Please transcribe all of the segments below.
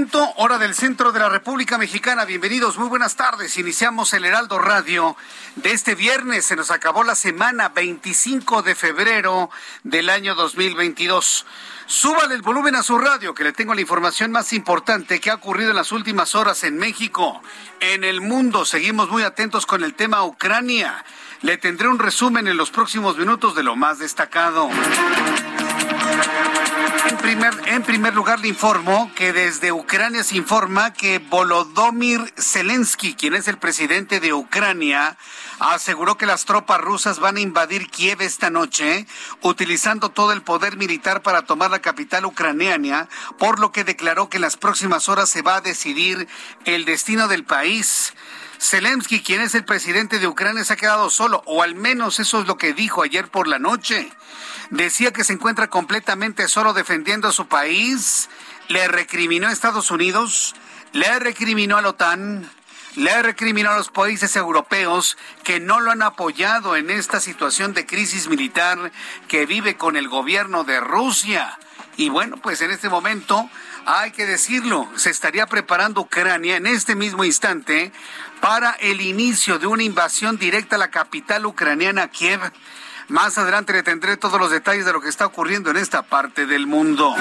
Punto, hora del centro de la República Mexicana. Bienvenidos, muy buenas tardes. Iniciamos el Heraldo Radio de este viernes. Se nos acabó la semana 25 de febrero del año 2022. Súbale el volumen a su radio, que le tengo la información más importante que ha ocurrido en las últimas horas en México, en el mundo. Seguimos muy atentos con el tema Ucrania. Le tendré un resumen en los próximos minutos de lo más destacado. En primer, lugar, le informo que desde Ucrania se informa que Volodymyr Zelensky, quien es el presidente de Ucrania, aseguró que las tropas rusas van a invadir Kiev esta noche, utilizando todo el poder militar para tomar la capital ucraniana, por lo que declaró que en las próximas horas se va a decidir el destino del país. Zelensky, quien es el presidente de Ucrania, se ha quedado solo, o al menos eso es lo que dijo ayer por la noche. Decía que se encuentra completamente solo defendiendo a su país, le recriminó a Estados Unidos, le recriminó a la OTAN, le recriminó a los países europeos que no lo han apoyado en esta situación de crisis militar que vive con el gobierno de Rusia. Y bueno, pues en este momento, hay que decirlo, se estaría preparando Ucrania en este mismo instante para el inicio de una invasión directa a la capital ucraniana, Kiev. Más adelante le tendré todos los detalles de lo que está ocurriendo en esta parte del mundo.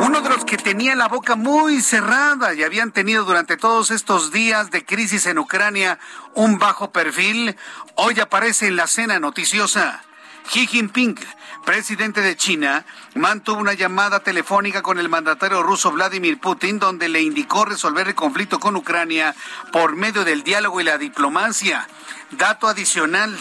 Uno de los que tenía la boca muy cerrada y habían tenido durante todos estos días de crisis en Ucrania un bajo perfil, hoy aparece en la cena noticiosa. Xi Jinping, presidente de China, mantuvo una llamada telefónica con el mandatario ruso Vladimir Putin donde le indicó resolver el conflicto con Ucrania por medio del diálogo y la diplomacia. Dato adicional.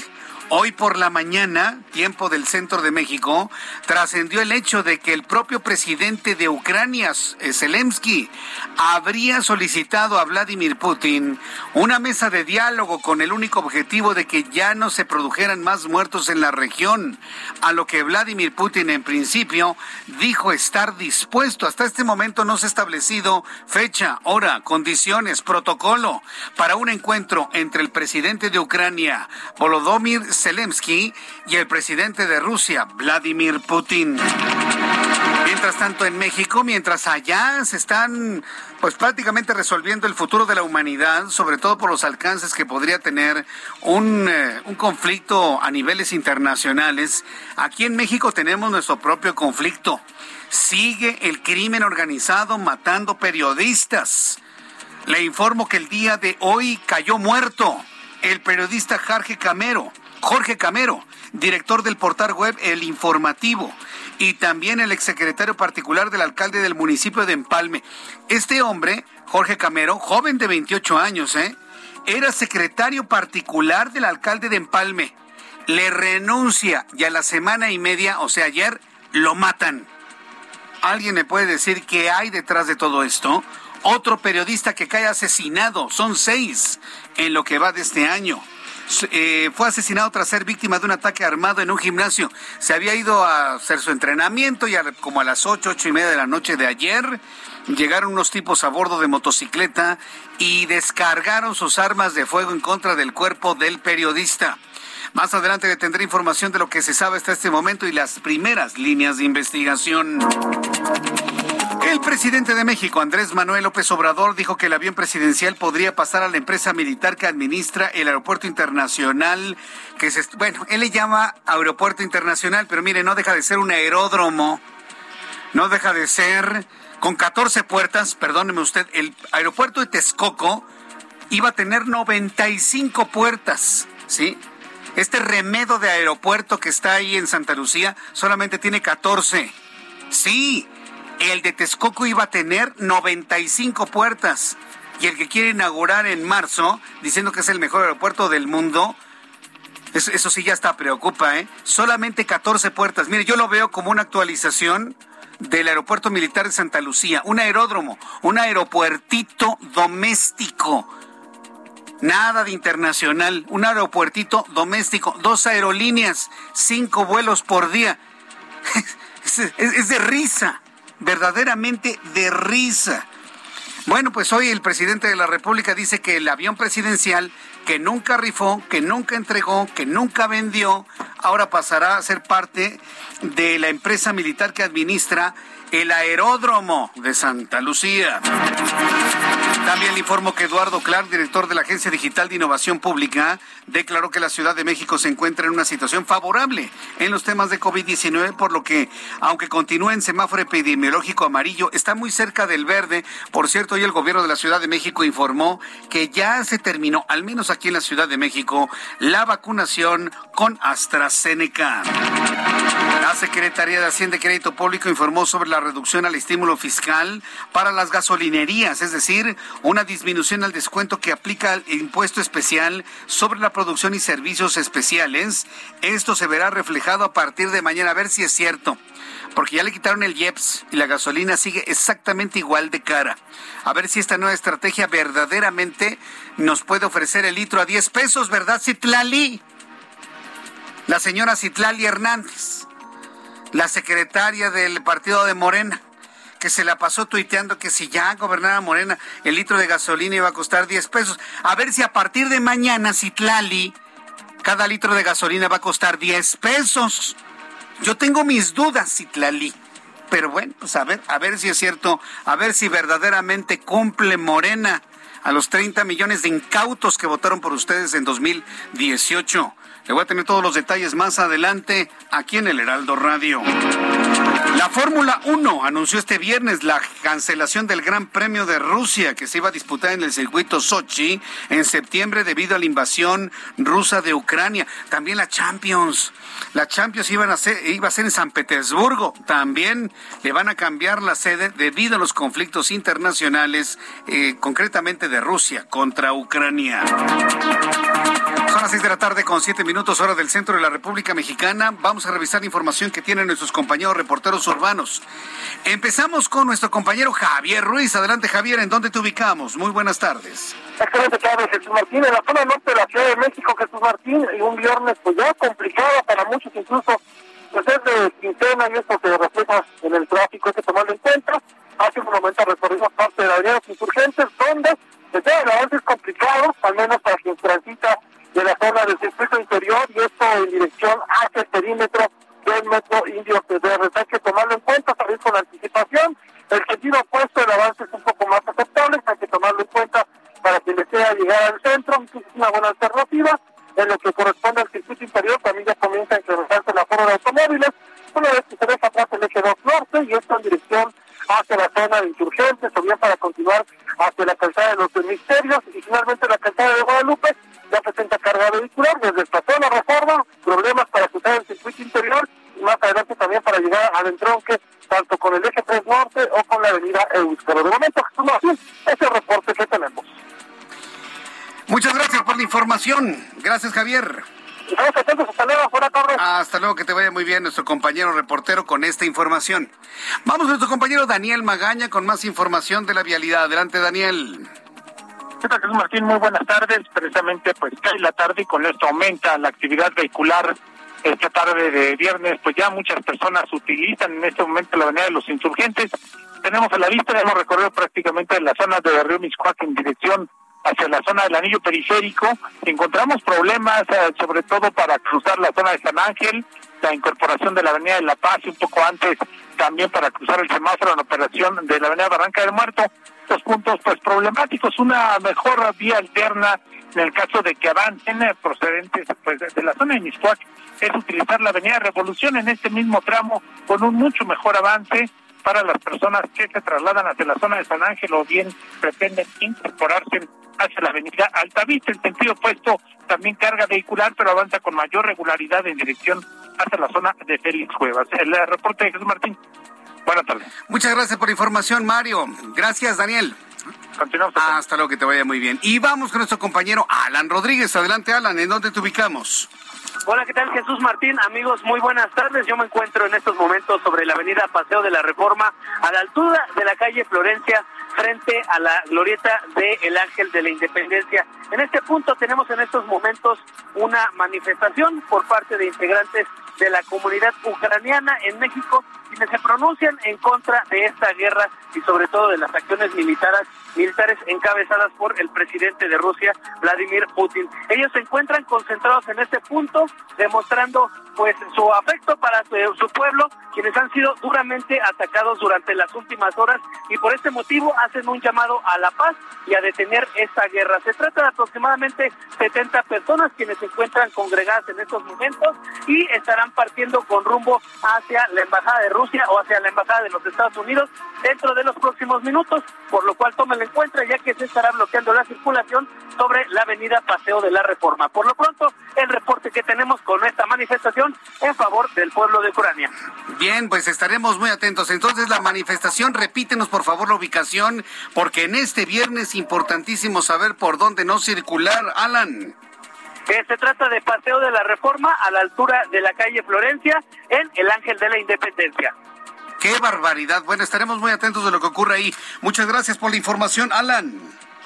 Hoy por la mañana, tiempo del centro de México, trascendió el hecho de que el propio presidente de Ucrania, eh, Zelensky, habría solicitado a Vladimir Putin una mesa de diálogo con el único objetivo de que ya no se produjeran más muertos en la región, a lo que Vladimir Putin en principio dijo estar dispuesto. Hasta este momento no se ha establecido fecha, hora, condiciones, protocolo para un encuentro entre el presidente de Ucrania, Volodymyr Zelensky y el presidente de Rusia, Vladimir Putin. Mientras tanto, en México, mientras allá se están pues prácticamente resolviendo el futuro de la humanidad, sobre todo por los alcances que podría tener un, eh, un conflicto a niveles internacionales, aquí en México tenemos nuestro propio conflicto. Sigue el crimen organizado matando periodistas. Le informo que el día de hoy cayó muerto el periodista Jorge Camero, Jorge Camero, director del portal web El Informativo, y también el exsecretario particular del alcalde del municipio de Empalme. Este hombre, Jorge Camero, joven de 28 años, ¿eh? era secretario particular del alcalde de Empalme. Le renuncia y a la semana y media, o sea, ayer, lo matan. ¿Alguien me puede decir qué hay detrás de todo esto? Otro periodista que cae asesinado, son seis en lo que va de este año. Eh, fue asesinado tras ser víctima de un ataque armado en un gimnasio. Se había ido a hacer su entrenamiento y como a las ocho, ocho y media de la noche de ayer llegaron unos tipos a bordo de motocicleta y descargaron sus armas de fuego en contra del cuerpo del periodista. Más adelante le tendré información de lo que se sabe hasta este momento y las primeras líneas de investigación. El presidente de México, Andrés Manuel López Obrador, dijo que el avión presidencial podría pasar a la empresa militar que administra el aeropuerto internacional, que es, bueno, él le llama aeropuerto internacional, pero mire, no deja de ser un aeródromo, no deja de ser con 14 puertas, perdóneme usted, el aeropuerto de Texcoco iba a tener 95 puertas, ¿sí? Este remedo de aeropuerto que está ahí en Santa Lucía solamente tiene 14. Sí, el de Texcoco iba a tener 95 puertas. Y el que quiere inaugurar en marzo, diciendo que es el mejor aeropuerto del mundo, eso, sí ya está, preocupa, ¿eh? Solamente 14 puertas. Mire, yo lo veo como una actualización del aeropuerto militar de Santa Lucía, un aeródromo, un aeropuertito doméstico. Nada de internacional, un aeropuertito doméstico, dos aerolíneas, cinco vuelos por día. es de risa verdaderamente de risa. Bueno, pues hoy el presidente de la República dice que el avión presidencial que nunca rifó, que nunca entregó, que nunca vendió, ahora pasará a ser parte de la empresa militar que administra el aeródromo de Santa Lucía. También le informo que Eduardo Clark, director de la Agencia Digital de Innovación Pública, declaró que la Ciudad de México se encuentra en una situación favorable en los temas de COVID-19, por lo que, aunque continúe en semáforo epidemiológico amarillo, está muy cerca del verde. Por cierto, hoy el gobierno de la Ciudad de México informó que ya se terminó, al menos aquí en la Ciudad de México, la vacunación con AstraZeneca. La Secretaría de Hacienda y Crédito Público informó sobre la reducción al estímulo fiscal para las gasolinerías, es decir, una disminución al descuento que aplica el impuesto especial sobre la producción y servicios especiales. Esto se verá reflejado a partir de mañana, a ver si es cierto porque ya le quitaron el IEPS y la gasolina sigue exactamente igual de cara. A ver si esta nueva estrategia verdaderamente nos puede ofrecer el litro a 10 pesos, ¿verdad, Citlali? La señora Citlali Hernández, la secretaria del partido de Morena que se la pasó tuiteando que si ya gobernara Morena, el litro de gasolina iba a costar 10 pesos. A ver si a partir de mañana, Citlali, cada litro de gasolina va a costar 10 pesos. Yo tengo mis dudas, Citlali. Pero bueno, pues a ver, a ver si es cierto, a ver si verdaderamente cumple Morena a los 30 millones de incautos que votaron por ustedes en 2018. Le voy a tener todos los detalles más adelante aquí en el Heraldo Radio. La Fórmula 1 anunció este viernes la cancelación del Gran Premio de Rusia que se iba a disputar en el circuito Sochi en septiembre debido a la invasión rusa de Ucrania. También la Champions. La Champions iba a ser en San Petersburgo. También le van a cambiar la sede debido a los conflictos internacionales, eh, concretamente de Rusia contra Ucrania. Las seis de la tarde con siete minutos hora del centro de la República Mexicana. Vamos a revisar la información que tienen nuestros compañeros reporteros urbanos. Empezamos con nuestro compañero Javier Ruiz. Adelante Javier, ¿en dónde te ubicamos? Muy buenas tardes. Excelente tarde, Jesús Martín, en la zona norte de la Ciudad de México, Jesús Martín, y un viernes pues ya complicado para muchos, incluso pues es de quincena y esto se refleja en el tráfico, hay que tomarlo en cuenta. Hace un momento recorrimos parte de la avenida Insurgentes, donde desde el avance es complicado, al menos para quien transita de la zona del circuito interior y esto en dirección hacia el perímetro del metro Indio Federal. Hay que tomarlo en cuenta, salir con anticipación. El sentido opuesto, el avance es un poco más aceptable, hay que tomarlo en cuenta para que desea llegar al centro, es una buena alternativa. En lo que corresponde al circuito interior también ya comienza a incrementarse la forma de automóviles, una vez que se deja atrás el eje 2 norte y esto en dirección hacia la zona de insurgentes o bien para continuar hacia la calzada de los misterios y finalmente la calzada de Guadalupe ya presenta carga vehicular desde esta zona reforma, problemas para cruzar el circuito interior y más adelante también para llegar al entronque tanto con el eje 3 norte o con la avenida Euskero. De momento, Jesús ese es el reporte que tenemos. Muchas gracias por la información. Gracias, Javier. Estamos atentos, hasta luego, buenas tardes. Hasta luego, que te vaya muy bien nuestro compañero reportero con esta información. Vamos nuestro compañero Daniel Magaña con más información de la vialidad. Adelante, Daniel. ¿Qué tal, Jesús Martín? Muy buenas tardes. Precisamente, pues cae la tarde y con esto aumenta la actividad vehicular. Esta tarde de viernes, pues ya muchas personas utilizan en este momento la avenida de los insurgentes. Tenemos a la vista, hemos recorrido prácticamente la zona de Río Miscuac en dirección hacia la zona del anillo periférico. Encontramos problemas, eh, sobre todo para cruzar la zona de San Ángel, la incorporación de la avenida de La Paz y un poco antes también para cruzar el semáforo en operación de la avenida Barranca del Muerto. Estos puntos pues problemáticos, una mejor vía alterna en el caso de que avancen eh, procedentes pues, de la zona de Miscuac es utilizar la avenida Revolución en este mismo tramo con un mucho mejor avance para las personas que se trasladan hacia la zona de San Ángel o bien pretenden incorporarse hacia la avenida Altavista. En sentido opuesto también carga vehicular, pero avanza con mayor regularidad en dirección hacia la zona de Félix Cuevas. El reporte de Jesús Martín. Buenas tardes. Muchas gracias por la información, Mario. Gracias, Daniel. Continuamos. Hasta luego, que te vaya muy bien. Y vamos con nuestro compañero Alan Rodríguez. Adelante, Alan, ¿en dónde te ubicamos? Hola, ¿qué tal Jesús Martín? Amigos, muy buenas tardes. Yo me encuentro en estos momentos sobre la avenida Paseo de la Reforma, a la altura de la calle Florencia, frente a la glorieta de El Ángel de la Independencia. En este punto tenemos en estos momentos una manifestación por parte de integrantes de la comunidad ucraniana en México, quienes se pronuncian en contra de esta guerra y sobre todo de las acciones militares militares encabezadas por el presidente de Rusia, Vladimir Putin. Ellos se encuentran concentrados en este punto, demostrando pues su afecto para su, pueblo, quienes han sido duramente atacados durante las últimas horas y por este motivo hacen un llamado a la paz y a detener esta guerra. Se trata de aproximadamente 70 personas quienes se encuentran congregadas en estos momentos y estarán partiendo con rumbo hacia la embajada de Rusia o hacia la embajada de los Estados Unidos dentro de los próximos minutos, por lo cual tomen encuentra ya que se estará bloqueando la circulación sobre la avenida Paseo de la Reforma. Por lo pronto, el reporte que tenemos con esta manifestación en favor del pueblo de Ucrania. Bien, pues estaremos muy atentos. Entonces, la manifestación, repítenos por favor la ubicación, porque en este viernes es importantísimo saber por dónde no circular, Alan. Eh, se trata de Paseo de la Reforma a la altura de la calle Florencia en el Ángel de la Independencia. Qué barbaridad. Bueno, estaremos muy atentos de lo que ocurre ahí. Muchas gracias por la información, Alan.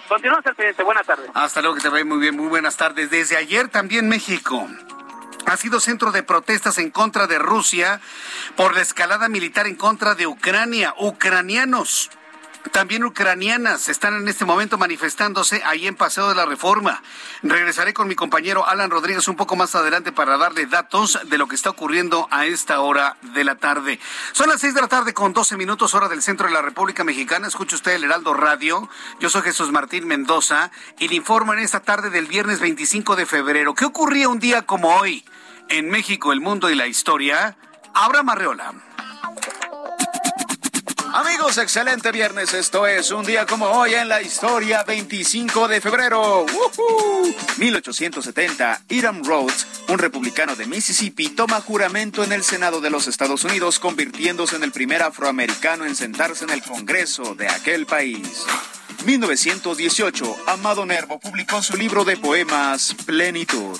Continuamos, presidente. Buenas tardes. Hasta luego, que te vaya muy bien. Muy buenas tardes. Desde ayer también México ha sido centro de protestas en contra de Rusia por la escalada militar en contra de Ucrania. Ucranianos también ucranianas están en este momento manifestándose ahí en Paseo de la Reforma. Regresaré con mi compañero Alan Rodríguez un poco más adelante para darle datos de lo que está ocurriendo a esta hora de la tarde. Son las seis de la tarde con doce minutos hora del centro de la República Mexicana. Escucha usted el Heraldo Radio. Yo soy Jesús Martín Mendoza y le informo en esta tarde del viernes 25 de febrero. ¿Qué ocurría un día como hoy en México, el mundo y la historia? Abraham Arreola. Amigos, excelente viernes. Esto es un día como hoy en la historia, 25 de febrero. 1870, Hiram Rhodes, un republicano de Mississippi, toma juramento en el Senado de los Estados Unidos, convirtiéndose en el primer afroamericano en sentarse en el Congreso de aquel país. 1918, Amado Nervo publicó su libro de poemas Plenitud.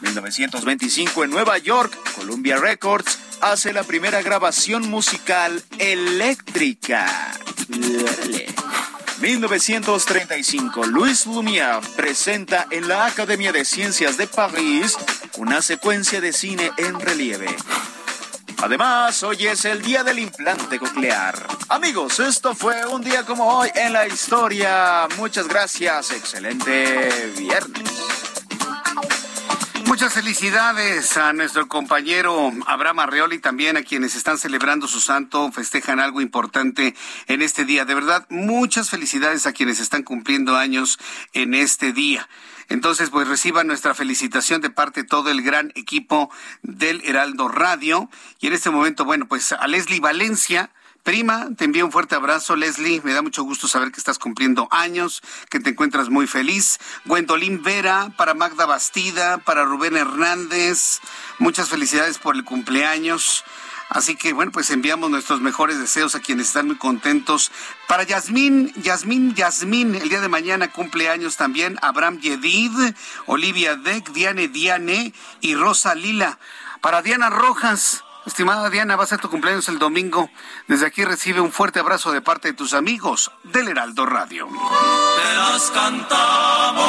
1925 en Nueva York, Columbia Records hace la primera grabación musical eléctrica. 1935, Louis Lumière presenta en la Academia de Ciencias de París una secuencia de cine en relieve. Además, hoy es el día del implante coclear. Amigos, esto fue un día como hoy en la historia. Muchas gracias. Excelente viernes. Muchas felicidades a nuestro compañero Abraham Arreola y también a quienes están celebrando su santo, festejan algo importante en este día. De verdad, muchas felicidades a quienes están cumpliendo años en este día. Entonces, pues reciban nuestra felicitación de parte de todo el gran equipo del Heraldo Radio. Y en este momento, bueno, pues a Leslie Valencia Prima, te envío un fuerte abrazo, Leslie. Me da mucho gusto saber que estás cumpliendo años, que te encuentras muy feliz. Gwendolyn Vera, para Magda Bastida, para Rubén Hernández. Muchas felicidades por el cumpleaños. Así que bueno, pues enviamos nuestros mejores deseos a quienes están muy contentos. Para Yasmín, Yasmín, Yasmín, el día de mañana cumpleaños también Abraham Yedid, Olivia Deck, Diane Diane y Rosa Lila. Para Diana Rojas, Estimada Diana, va a ser tu cumpleaños el domingo. Desde aquí recibe un fuerte abrazo de parte de tus amigos del Heraldo Radio. Te las cantamos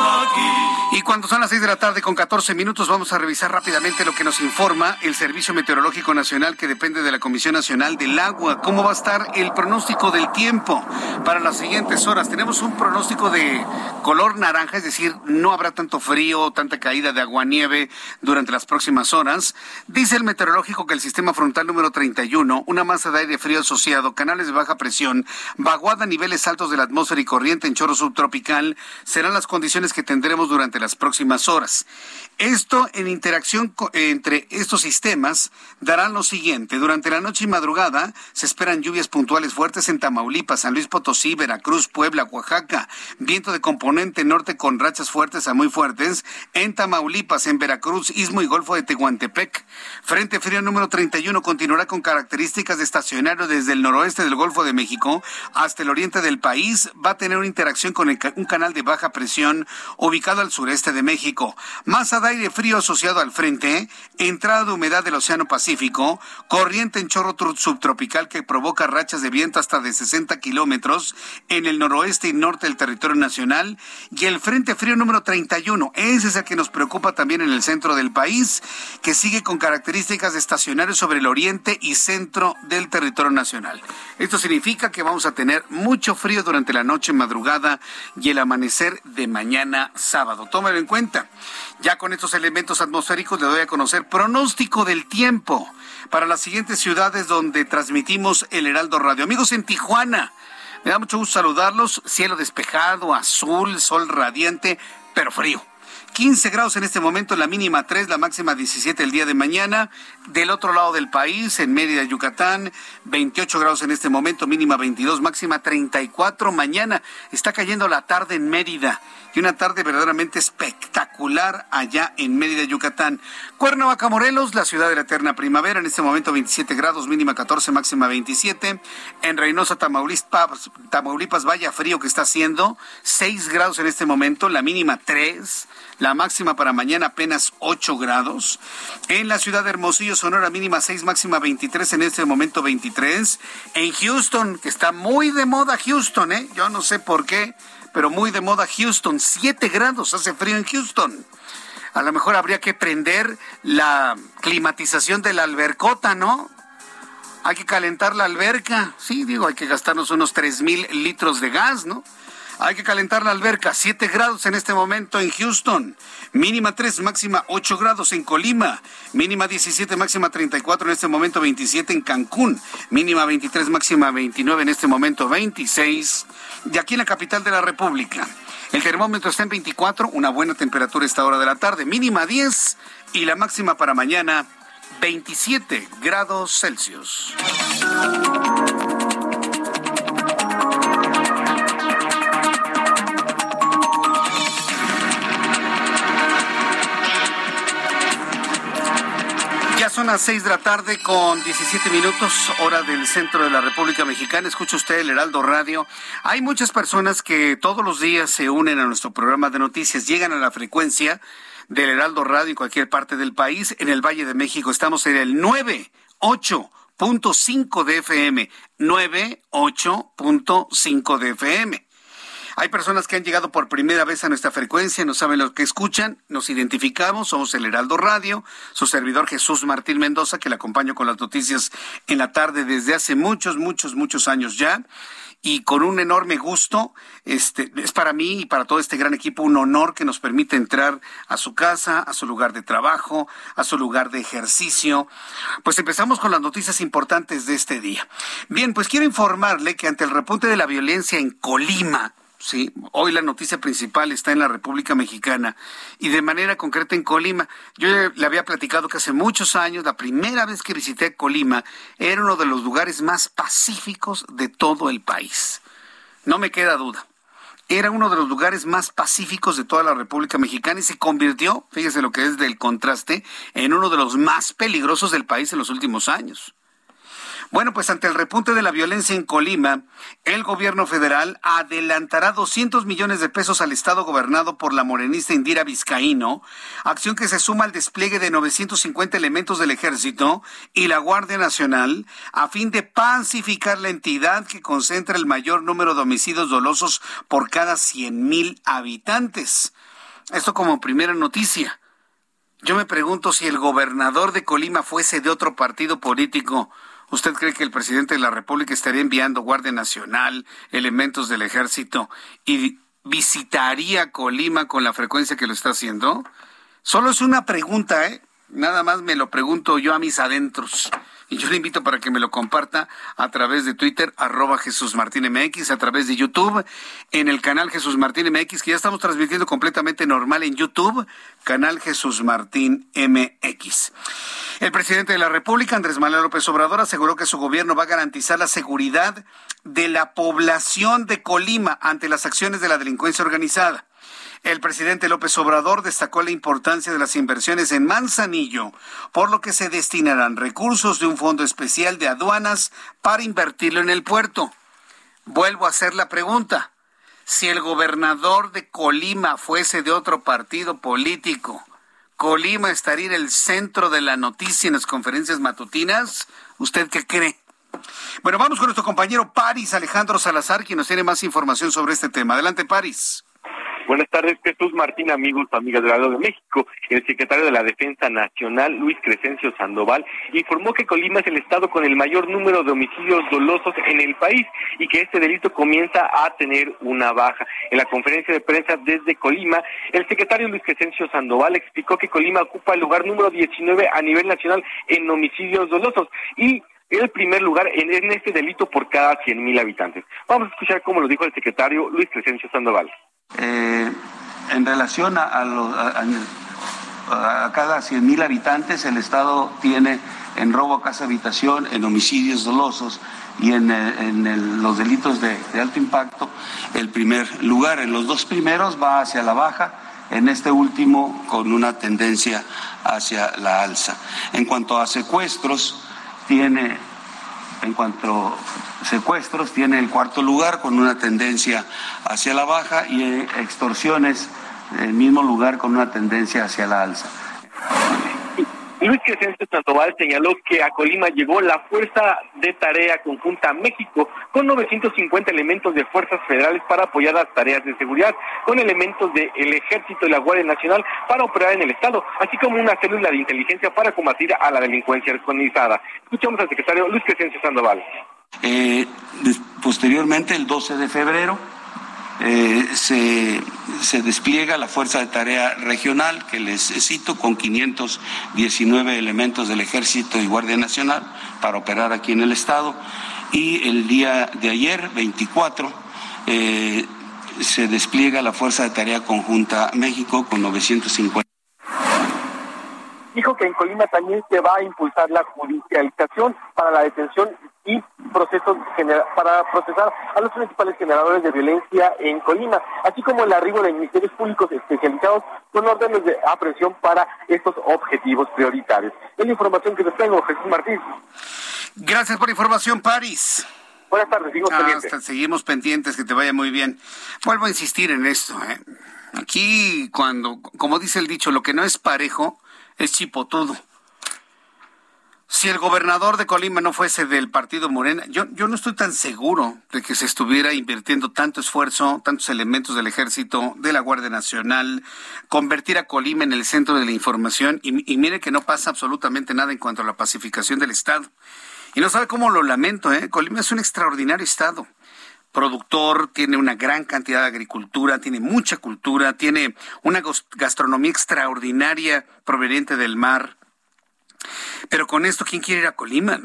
aquí. Y cuando son las 6 de la tarde con 14 minutos vamos a revisar rápidamente lo que nos informa el Servicio Meteorológico Nacional que depende de la Comisión Nacional del Agua. ¿Cómo va a estar el pronóstico del tiempo para las siguientes horas? Tenemos un pronóstico de color naranja, es decir, no habrá tanto frío, tanta caída de agua nieve durante las próximas horas. Dice el meteorológico que el sistema frontal número 31, una masa de aire frío asociado, canales de baja presión, vaguada a niveles altos de la atmósfera y corriente en chorro subtropical serán las condiciones que tendremos durante las próximas horas. Esto en interacción entre estos sistemas darán lo siguiente. Durante la noche y madrugada se esperan lluvias puntuales fuertes en Tamaulipas, San Luis Potosí, Veracruz, Puebla, Oaxaca. Viento de componente norte con rachas fuertes a muy fuertes en Tamaulipas, en Veracruz, Istmo y Golfo de Tehuantepec. Frente frío número 31 continuará con características de estacionario desde el noroeste del Golfo de México hasta el oriente del país. Va a tener una interacción con un canal de baja presión ubicado al sureste de México. Más aire frío asociado al frente, entrada de humedad del Océano Pacífico, corriente en chorro subtropical que provoca rachas de viento hasta de 60 kilómetros en el noroeste y norte del territorio nacional, y el frente frío número 31. Ese es el que nos preocupa también en el centro del país, que sigue con características de estacionario sobre el oriente y centro del territorio nacional. Esto significa que vamos a tener mucho frío durante la noche, madrugada y el amanecer de mañana sábado. Tómalo en cuenta. Ya con estos elementos atmosféricos le doy a conocer pronóstico del tiempo para las siguientes ciudades donde transmitimos el Heraldo Radio. Amigos en Tijuana, me da mucho gusto saludarlos. Cielo despejado, azul, sol radiante, pero frío. 15 grados en este momento, la mínima 3, la máxima 17 el día de mañana. Del otro lado del país, en Mérida, Yucatán, 28 grados en este momento, mínima 22, máxima 34 mañana. Está cayendo la tarde en Mérida y una tarde verdaderamente espectacular allá en Mérida, Yucatán. Cuernavaca, Morelos, la ciudad de la eterna primavera, en este momento 27 grados, mínima 14, máxima 27. En Reynosa, Tamaulipas, Tamaulipas, vaya frío que está haciendo, 6 grados en este momento, la mínima 3. La máxima para mañana apenas 8 grados. En la ciudad de Hermosillo, Sonora, mínima 6, máxima 23, en este momento 23. En Houston, que está muy de moda Houston, ¿eh? Yo no sé por qué, pero muy de moda Houston. 7 grados, hace frío en Houston. A lo mejor habría que prender la climatización de la albercota, ¿no? Hay que calentar la alberca. Sí, digo, hay que gastarnos unos 3 mil litros de gas, ¿no? Hay que calentar la alberca. 7 grados en este momento en Houston. Mínima 3, máxima 8 grados en Colima. Mínima 17, máxima 34 en este momento 27 en Cancún. Mínima 23, máxima 29 en este momento 26. De aquí en la capital de la República. El termómetro está en 24, una buena temperatura a esta hora de la tarde. Mínima 10 y la máxima para mañana 27 grados Celsius. Son las seis de la tarde con 17 minutos, hora del centro de la República Mexicana. Escucha usted el Heraldo Radio. Hay muchas personas que todos los días se unen a nuestro programa de noticias, llegan a la frecuencia del Heraldo Radio en cualquier parte del país. En el Valle de México estamos en el 98.5 de FM, 98.5 de FM. Hay personas que han llegado por primera vez a nuestra frecuencia, no saben lo que escuchan, nos identificamos, somos el Heraldo Radio, su servidor Jesús Martín Mendoza, que le acompaño con las noticias en la tarde desde hace muchos, muchos, muchos años ya y con un enorme gusto. Este, es para mí y para todo este gran equipo un honor que nos permite entrar a su casa, a su lugar de trabajo, a su lugar de ejercicio. Pues empezamos con las noticias importantes de este día. Bien, pues quiero informarle que ante el repunte de la violencia en Colima, Sí, hoy la noticia principal está en la República Mexicana y de manera concreta en Colima. Yo le había platicado que hace muchos años, la primera vez que visité Colima, era uno de los lugares más pacíficos de todo el país. No me queda duda. Era uno de los lugares más pacíficos de toda la República Mexicana y se convirtió, fíjese lo que es del contraste, en uno de los más peligrosos del país en los últimos años. Bueno, pues ante el repunte de la violencia en Colima, el gobierno federal adelantará 200 millones de pesos al estado gobernado por la morenista Indira Vizcaíno, acción que se suma al despliegue de 950 elementos del ejército y la Guardia Nacional a fin de pacificar la entidad que concentra el mayor número de homicidios dolosos por cada 100 mil habitantes. Esto como primera noticia. Yo me pregunto si el gobernador de Colima fuese de otro partido político, ¿Usted cree que el presidente de la República estaría enviando Guardia Nacional, elementos del ejército y visitaría Colima con la frecuencia que lo está haciendo? Solo es una pregunta, ¿eh? Nada más me lo pregunto yo a mis adentros. Y yo le invito para que me lo comparta a través de Twitter, arroba Jesús Martín MX, a través de YouTube, en el canal Jesús Martín MX, que ya estamos transmitiendo completamente normal en YouTube, canal Jesús Martín MX. El presidente de la República, Andrés Manuel López Obrador, aseguró que su gobierno va a garantizar la seguridad de la población de Colima ante las acciones de la delincuencia organizada. El presidente López Obrador destacó la importancia de las inversiones en Manzanillo, por lo que se destinarán recursos de un fondo especial de aduanas para invertirlo en el puerto. Vuelvo a hacer la pregunta. Si el gobernador de Colima fuese de otro partido político, ¿Colima estaría en el centro de la noticia en las conferencias matutinas? ¿Usted qué cree? Bueno, vamos con nuestro compañero Paris Alejandro Salazar, quien nos tiene más información sobre este tema. Adelante, Paris. Buenas tardes, Jesús Martín, amigos, amigas del lado de México. El secretario de la Defensa Nacional, Luis Crescencio Sandoval, informó que Colima es el estado con el mayor número de homicidios dolosos en el país y que este delito comienza a tener una baja. En la conferencia de prensa desde Colima, el secretario Luis Crescencio Sandoval explicó que Colima ocupa el lugar número 19 a nivel nacional en homicidios dolosos y el primer lugar en, este delito por cada 100.000 habitantes. Vamos a escuchar cómo lo dijo el secretario Luis Crescencio Sandoval. Eh, en relación a, a, cada 100.000 habitantes, el Estado tiene en robo a casa habitación, en homicidios dolosos y en, eh, los delitos de, alto impacto el primer lugar. En los dos primeros va hacia la baja, en este último con una tendencia hacia la alza. En cuanto a secuestros, tiene en cuanto a secuestros, tiene el cuarto lugar con una tendencia hacia la baja y extorsiones, el mismo lugar con una tendencia hacia la alza. Luis Crescencio Sandoval señaló que a Colima llegó la Fuerza de Tarea Conjunta México con 950 elementos de fuerzas federales para apoyar las tareas de seguridad, con elementos del Ejército y la Guardia Nacional para operar en el Estado, así como una célula de inteligencia para combatir a la delincuencia organizada. Escuchamos al secretario Luis Crescencio Sandoval. Eh, posteriormente, el 12 de febrero, eh, se, se, despliega la Fuerza de Tarea Regional, que les cito, con 519 elementos del Ejército y Guardia Nacional para operar aquí en el Estado. Y el día de ayer, 24, eh, se despliega la Fuerza de Tarea Conjunta México con 950 dijo que en Colima también se va a impulsar la judicialización para la detención y procesos para procesar a los principales generadores de violencia en Colima, así como el arribo de ministerios públicos especializados con órdenes de aprehensión para estos objetivos prioritarios. Es la información que les tengo, Jesús Martín. Gracias por la información, París. Buenas tardes, seguimos ah, pendientes. Seguimos pendientes, que te vaya muy bien. Vuelvo a insistir en esto. ¿eh? Aquí, cuando, como dice el dicho, lo que no es parejo es chipotudo. Si el gobernador de Colima no fuese del partido Morena, yo, yo no estoy tan seguro de que se estuviera invirtiendo tanto esfuerzo, tantos elementos del ejército, de la Guardia Nacional, convertir a Colima en el centro de la información y, y mire que no pasa absolutamente nada en cuanto a la pacificación del Estado. Y no sabe cómo lo lamento, ¿eh? Colima es un extraordinario Estado productor, tiene una gran cantidad de agricultura, tiene mucha cultura, tiene una gastronomía extraordinaria proveniente del mar. Pero con esto, ¿quién quiere ir a Colima?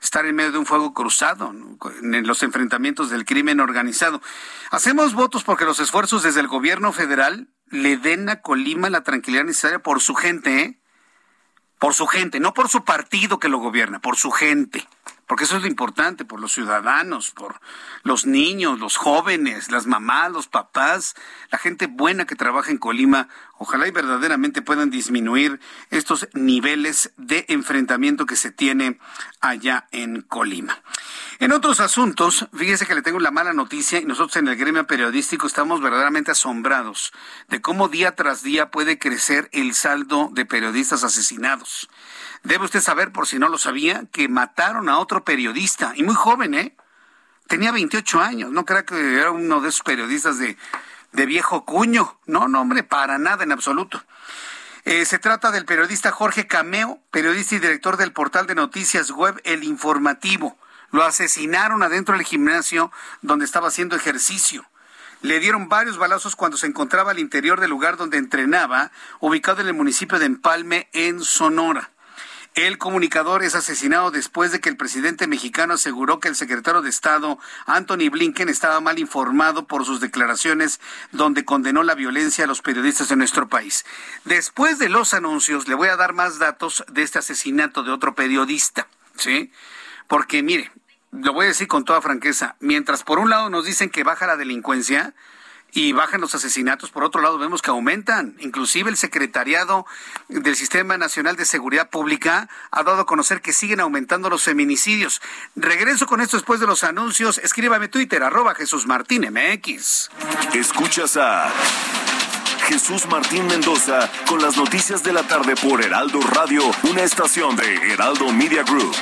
Estar en medio de un fuego cruzado, en los enfrentamientos del crimen organizado. Hacemos votos porque los esfuerzos desde el gobierno federal le den a Colima la tranquilidad necesaria por su gente, ¿eh? Por su gente, no por su partido que lo gobierna, por su gente porque eso es lo importante, por los ciudadanos, por los niños, los jóvenes, las mamás, los papás, la gente buena que trabaja en Colima, ojalá y verdaderamente puedan disminuir estos niveles de enfrentamiento que se tiene allá en Colima. En otros asuntos, fíjese que le tengo la mala noticia y nosotros en el gremio periodístico estamos verdaderamente asombrados de cómo día tras día puede crecer el saldo de periodistas asesinados. Debe usted saber, por si no lo sabía, que mataron a otro periodista, y muy joven, ¿eh? Tenía 28 años, no creo que era uno de esos periodistas de, de viejo cuño. No, no, hombre, para nada en absoluto. Eh, se trata del periodista Jorge Cameo, periodista y director del portal de noticias web El Informativo. Lo asesinaron adentro del gimnasio donde estaba haciendo ejercicio. Le dieron varios balazos cuando se encontraba al interior del lugar donde entrenaba, ubicado en el municipio de Empalme, en Sonora. El comunicador es asesinado después de que el presidente mexicano aseguró que el secretario de Estado, Anthony Blinken, estaba mal informado por sus declaraciones donde condenó la violencia a los periodistas de nuestro país. Después de los anuncios, le voy a dar más datos de este asesinato de otro periodista, ¿sí? Porque mire, lo voy a decir con toda franqueza, mientras por un lado nos dicen que baja la delincuencia, y bajan los asesinatos, por otro lado vemos que aumentan. Inclusive el secretariado del Sistema Nacional de Seguridad Pública ha dado a conocer que siguen aumentando los feminicidios. Regreso con esto después de los anuncios. Escríbame Twitter, arroba Jesús Martín MX. Escuchas a Jesús Martín Mendoza con las noticias de la tarde por Heraldo Radio, una estación de Heraldo Media Group.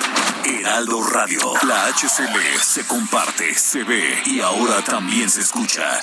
Heraldo Radio, la HCL se comparte, se ve y ahora también se escucha.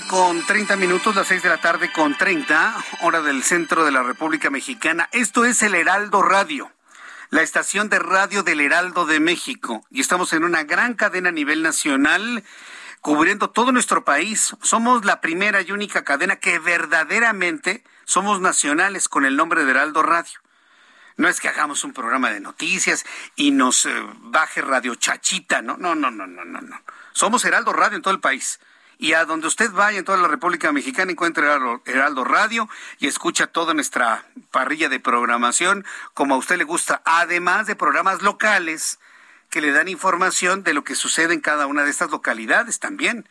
Con 30 minutos, las 6 de la tarde con 30, hora del centro de la República Mexicana. Esto es el Heraldo Radio, la estación de radio del Heraldo de México. Y estamos en una gran cadena a nivel nacional cubriendo todo nuestro país. Somos la primera y única cadena que verdaderamente somos nacionales con el nombre de Heraldo Radio. No es que hagamos un programa de noticias y nos eh, baje Radio Chachita, no, no, no, no, no, no. Somos Heraldo Radio en todo el país y a donde usted vaya en toda la República Mexicana encuentre Heraldo Radio y escucha toda nuestra parrilla de programación como a usted le gusta, además de programas locales que le dan información de lo que sucede en cada una de estas localidades también.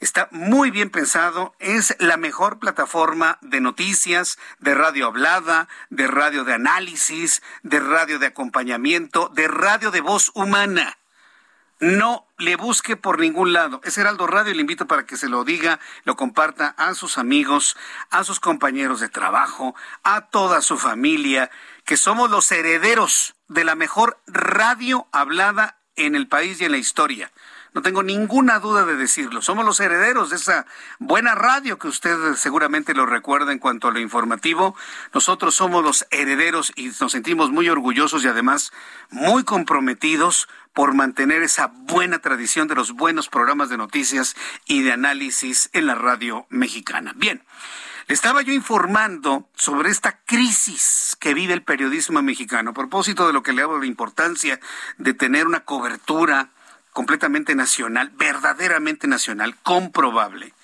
Está muy bien pensado, es la mejor plataforma de noticias, de radio hablada, de radio de análisis, de radio de acompañamiento, de radio de voz humana no le busque por ningún lado. Es Heraldo Radio y le invito para que se lo diga, lo comparta a sus amigos, a sus compañeros de trabajo, a toda su familia, que somos los herederos de la mejor radio hablada en el país y en la historia. No tengo ninguna duda de decirlo. Somos los herederos de esa buena radio que usted seguramente lo recuerda en cuanto a lo informativo. Nosotros somos los herederos y nos sentimos muy orgullosos y además muy comprometidos por mantener esa buena tradición de los buenos programas de noticias y de análisis en la radio mexicana. Bien. Le estaba yo informando sobre esta crisis que vive el periodismo mexicano, a propósito de lo que le hablo de la importancia de tener una cobertura completamente nacional, verdaderamente nacional, comprobable.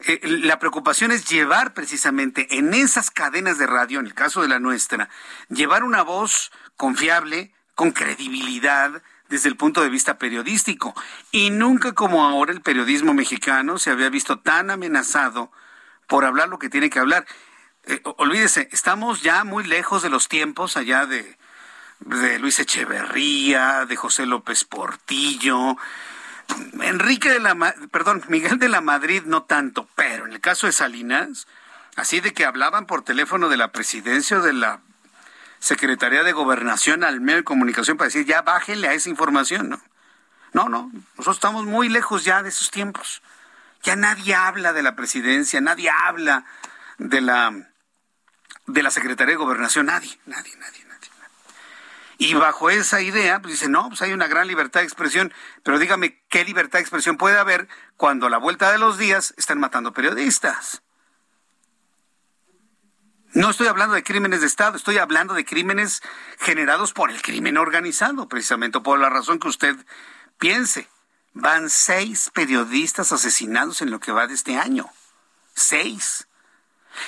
Eh, la preocupación es llevar precisamente en esas cadenas de radio, en el caso de la nuestra, llevar una voz confiable, con credibilidad, desde el punto de vista periodístico. Y nunca como ahora el periodismo mexicano se había visto tan amenazado por hablar lo que tiene que hablar. eh, olvídese, estamos ya muy lejos de los tiempos allá de, de Luis Echeverría, de José López Portillo, Enrique de la, perdón, Miguel de la Madrid no tanto, pero en el caso de Salinas, así de que hablaban por teléfono de la presidencia o de la Secretaría de Gobernación al medio de comunicación para decir, ya bájenle a esa información, ¿no? No, no, nosotros estamos muy lejos ya de esos tiempos. Ya nadie habla de la presidencia, nadie habla de la de la Secretaría de Gobernación, nadie, nadie, nadie, nadie. Y bajo esa idea, pues dice, no, pues hay una gran libertad de expresión, pero dígame, ¿qué libertad de expresión puede haber cuando a la vuelta de los días están matando periodistas? No estoy hablando de crímenes de Estado, estoy hablando de crímenes generados por el crimen organizado, precisamente por la razón que usted piense. Van seis periodistas asesinados en lo que va de este año. Seis.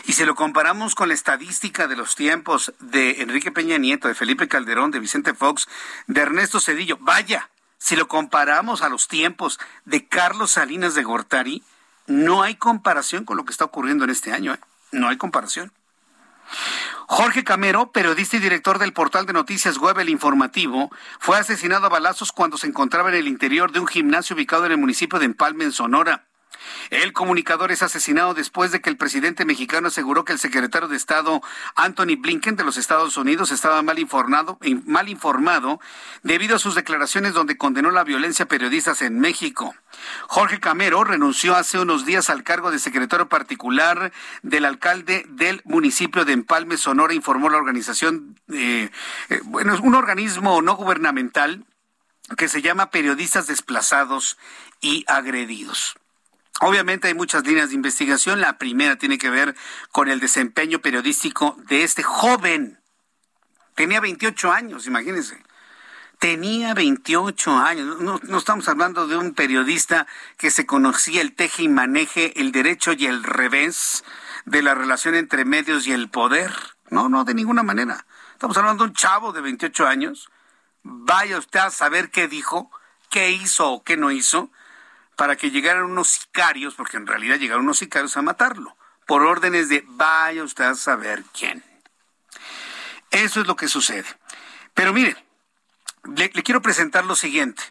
Y si lo comparamos con la estadística de los tiempos de Enrique Peña Nieto, de Felipe Calderón, de Vicente Fox, de Ernesto Cedillo, vaya, si lo comparamos a los tiempos de Carlos Salinas de Gortari, no hay comparación con lo que está ocurriendo en este año. ¿eh? No hay comparación. Jorge Camero, periodista y director del portal de noticias web El Informativo, fue asesinado a balazos cuando se encontraba en el interior de un gimnasio ubicado en el municipio de Empalme, en Sonora. El comunicador es asesinado después de que el presidente mexicano aseguró que el secretario de Estado Anthony Blinken de los Estados Unidos estaba mal informado, mal informado debido a sus declaraciones donde condenó la violencia a periodistas en México. Jorge Camero renunció hace unos días al cargo de secretario particular del alcalde del municipio de Empalme, Sonora, informó la organización, eh, eh, bueno, un organismo no gubernamental que se llama Periodistas Desplazados y Agredidos. Obviamente hay muchas líneas de investigación. La primera tiene que ver con el desempeño periodístico de este joven. Tenía 28 años, imagínense. Tenía 28 años. No, no, estamos hablando de un periodista que se conocía el teje y maneje, el derecho y el revés de la relación entre medios y el poder. No, no, de ninguna manera. Estamos hablando de un chavo de 28 años. Vaya usted a saber qué dijo, qué hizo o qué no hizo para que llegaran unos sicarios, porque en realidad llegaron unos sicarios a matarlo, por órdenes de vaya usted a saber quién. Eso es lo que sucede. Pero mire, le, le quiero presentar lo siguiente.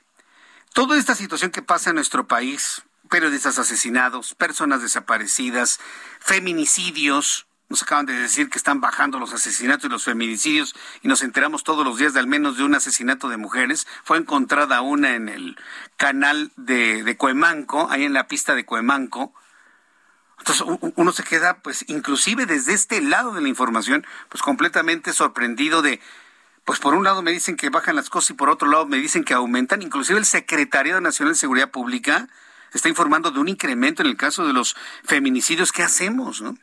Toda esta situación que pasa en nuestro país, periodistas asesinados, personas desaparecidas, feminicidios, nos acaban de decir que están bajando los asesinatos y los feminicidios y nos enteramos todos los días de al menos de un asesinato de mujeres. Fue encontrada una en el canal de, de Cuemanco, ahí en la pista de Cuemanco. Entonces uno se queda, pues, inclusive desde este lado de la información, pues completamente sorprendido de, pues por un lado me dicen que bajan las cosas y por otro lado me dicen que aumentan. Inclusive el Secretariado Nacional de Seguridad Pública está informando de un incremento en el caso de los feminicidios. ¿Qué hacemos, no?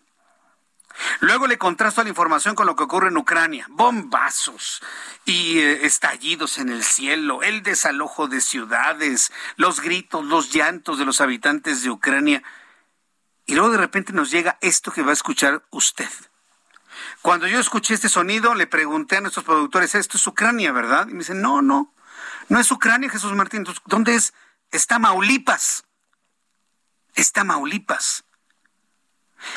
Luego le contrasto la información con lo que ocurre en Ucrania. Bombazos y eh, estallidos en el cielo, el desalojo de ciudades, los gritos, los llantos de los habitantes de Ucrania. Y luego de repente nos llega esto que va a escuchar usted. Cuando yo escuché este sonido, le pregunté a nuestros productores, esto es Ucrania, ¿verdad? Y me dicen, no, no, no es Ucrania, Jesús Martín. ¿Dónde es? Está Maulipas. Está Maulipas.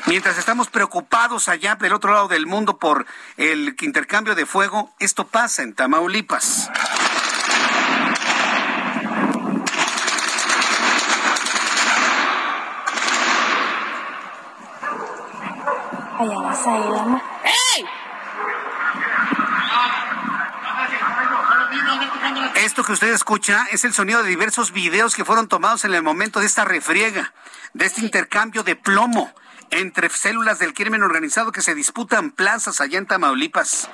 Mientras estamos preocupados allá del otro lado del mundo por el intercambio de fuego, esto pasa en Tamaulipas. Esto que usted escucha es el sonido de diversos videos que fueron tomados en el momento de esta refriega, de este intercambio de plomo entre células del crimen organizado que se disputan plazas allá en Tamaulipas.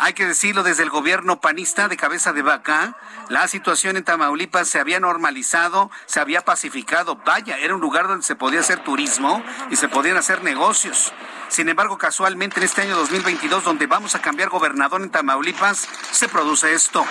Hay que decirlo desde el gobierno panista de cabeza de vaca, la situación en Tamaulipas se había normalizado, se había pacificado. Vaya, era un lugar donde se podía hacer turismo y se podían hacer negocios. Sin embargo, casualmente en este año 2022, donde vamos a cambiar gobernador en Tamaulipas, se produce esto.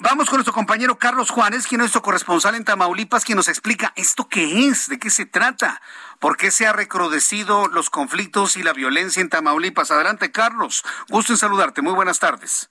Vamos con nuestro compañero Carlos Juárez, quien es nuestro corresponsal en Tamaulipas, quien nos explica esto qué es, de qué se trata, por qué se ha recrudecido los conflictos y la violencia en Tamaulipas. Adelante, Carlos. Gusto en saludarte. Muy buenas tardes.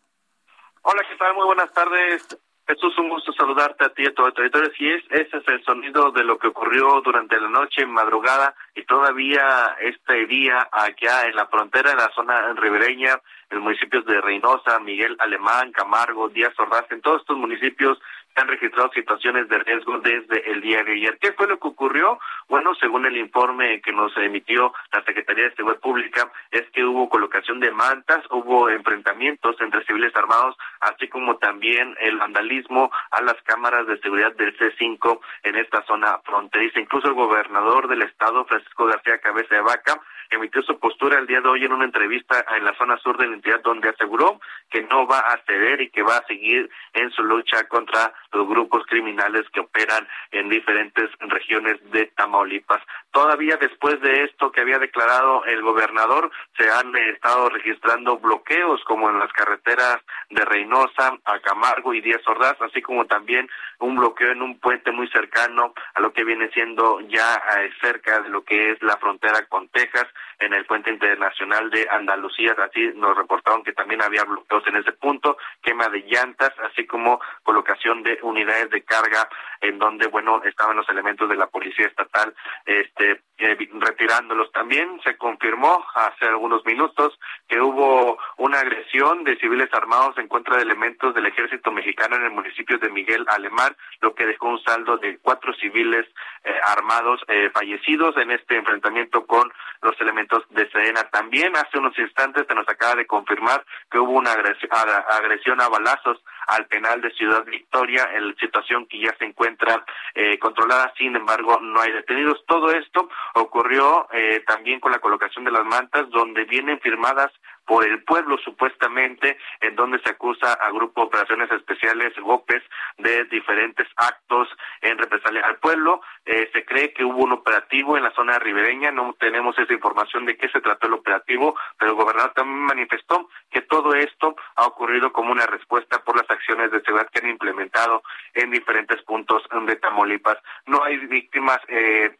Hola, ¿qué tal? Muy buenas tardes. Jesús, un gusto saludarte a ti y a todo territorio. Sí, es, ese es el sonido de lo que ocurrió durante la noche, madrugada y todavía este día allá en la frontera, en la zona ribereña, en municipios de Reynosa, Miguel Alemán, Camargo, Díaz Ordaz, en todos estos municipios han registrado situaciones de riesgo desde el día de ayer. ¿Qué fue lo que ocurrió? Bueno, según el informe que nos emitió la Secretaría de Seguridad Pública, es que hubo colocación de mantas, hubo enfrentamientos entre civiles armados, así como también el vandalismo a las cámaras de seguridad del C5 en esta zona fronteriza. Incluso el gobernador del estado, Francisco García Cabeza de Vaca, emitió su postura el día de hoy en una entrevista en la zona sur de la entidad donde aseguró que no va a ceder y que va a seguir en su lucha contra los grupos criminales que operan en diferentes regiones de Tamaulipas. Todavía después de esto que había declarado el gobernador, se han estado registrando bloqueos como en las carreteras de Reynosa, a Camargo y Díaz Ordaz, así como también un bloqueo en un puente muy cercano a lo que viene siendo ya eh, cerca de lo que es la frontera con Texas en el puente internacional de Andalucía, así nos reportaron que también había bloqueos en ese punto, quema de llantas, así como colocación de unidades de carga en donde, bueno, estaban los elementos de la policía estatal, este, eh, retirándolos. También se confirmó hace algunos minutos que hubo una agresión de civiles armados en contra de elementos del ejército mexicano en el municipio de Miguel Alemán, lo que dejó un saldo de cuatro civiles eh, armados eh, fallecidos en este enfrentamiento con los elementos de Sedena. También hace unos instantes se nos acaba de confirmar que hubo una agresión, a balazos al penal de Ciudad Victoria, en situación que ya se encuentra eh, controlada, sin embargo no hay detenidos. Todo esto ocurrió eh, también con la colocación de las mantas, donde vienen firmadas por el pueblo supuestamente, en donde se acusa a Grupo Operaciones Especiales GOPES de diferentes actos en represalia al pueblo. Eh, se cree que hubo un operativo en la zona ribereña, no tenemos esa información de qué se trató el operativo, pero el gobernador también manifestó que todo esto ha ocurrido como una respuesta por las acciones de seguridad que han implementado en diferentes puntos de Tamaulipas. No hay víctimas eh,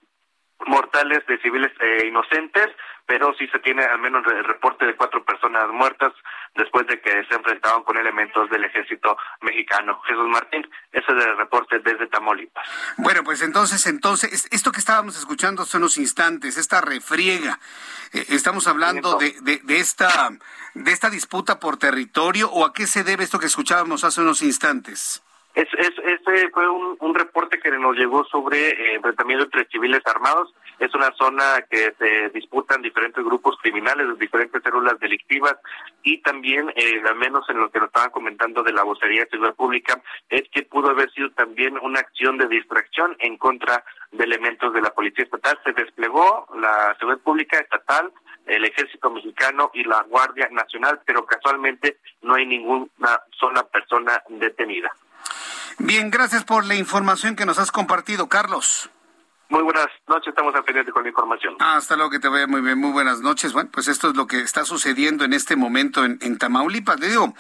mortales de civiles eh, inocentes, pero sí se tiene al menos el reporte de cuatro personas muertas después de que se enfrentaban con elementos del ejército mexicano. Jesús Martín, ese es el reporte desde Tamaulipas. Bueno, pues entonces, entonces, esto que estábamos escuchando hace unos instantes, esta refriega, eh, estamos hablando de, de, de, esta, de esta disputa por territorio o a qué se debe esto que escuchábamos hace unos instantes. Es, es, ese fue un, reporte que nos llegó sobre eh, enfrentamiento entre civiles armados. Es una zona que se disputan diferentes grupos criminales, diferentes células delictivas y también, eh, al menos en lo que nos estaban comentando de la vocería de Seguridad Pública, es que pudo haber sido también una acción de distracción en contra de elementos de la Policía Estatal. Se desplegó la Seguridad Pública Estatal, el Ejército Mexicano y la Guardia Nacional, pero casualmente no hay ninguna sola persona detenida. Bien, gracias por la información que nos has compartido, Carlos. Muy buenas noches, estamos al pendiente con la información. hasta luego, que te vaya muy bien, muy buenas noches. Bueno, pues esto es lo que está sucediendo en este momento en, Tamaulipas. Le digo,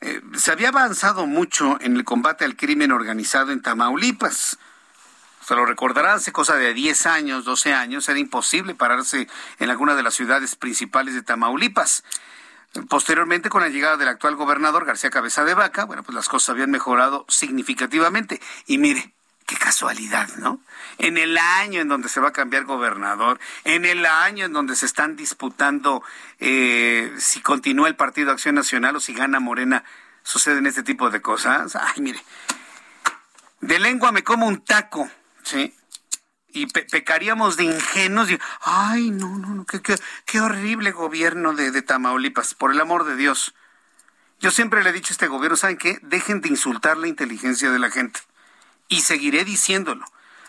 eh, se había avanzado mucho en el combate al crimen organizado en Tamaulipas. Se lo recordará, hace cosa de 10 años, 12 años, era imposible pararse en alguna de las ciudades principales de Tamaulipas. Posteriormente, con la llegada del actual gobernador García Cabeza de Vaca, bueno, pues las cosas habían mejorado significativamente. Y mire, qué casualidad, ¿no? En el año en donde se va a cambiar gobernador, en el año en donde se están disputando eh, si continúa el Partido Acción Nacional o si gana Morena, suceden este tipo de cosas. Ay, mire, de lengua me como un taco, ¿sí? Y pecaríamos de ingenuos. Y, Ay, no, no, no, qué, qué, horrible gobierno de, de, Tamaulipas, por el amor de Dios. Yo siempre le he dicho a este gobierno, ¿saben qué? Dejen de insultar la inteligencia de la gente. Y seguiré diciéndolo.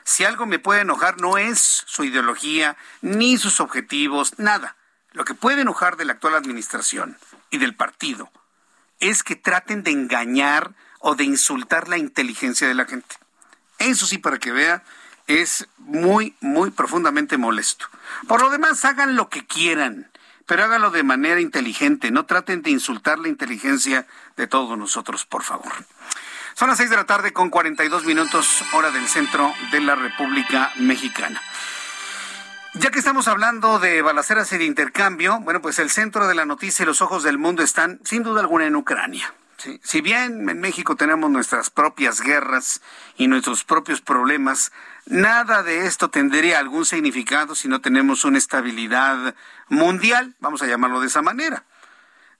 Si algo me puede enojar no es su ideología, ni sus objetivos, nada. Lo que puede enojar de la actual administración y del partido es que traten de engañar o de insultar la inteligencia de la gente. Eso sí, para que vea es muy, muy profundamente molesto. Por lo demás, hagan lo que quieran, pero háganlo de manera inteligente. No traten de insultar la inteligencia de todos nosotros, por favor. Son las seis de la tarde con 42 minutos, hora del centro de la República Mexicana. Ya que estamos hablando de balaceras y de intercambio, bueno, pues el centro de la noticia y los ojos del mundo están, sin duda alguna, en Ucrania. Si bien en México tenemos nuestras propias guerras y nuestros propios problemas, nada de esto tendría algún significado si no tenemos una estabilidad mundial, vamos a llamarlo de esa manera.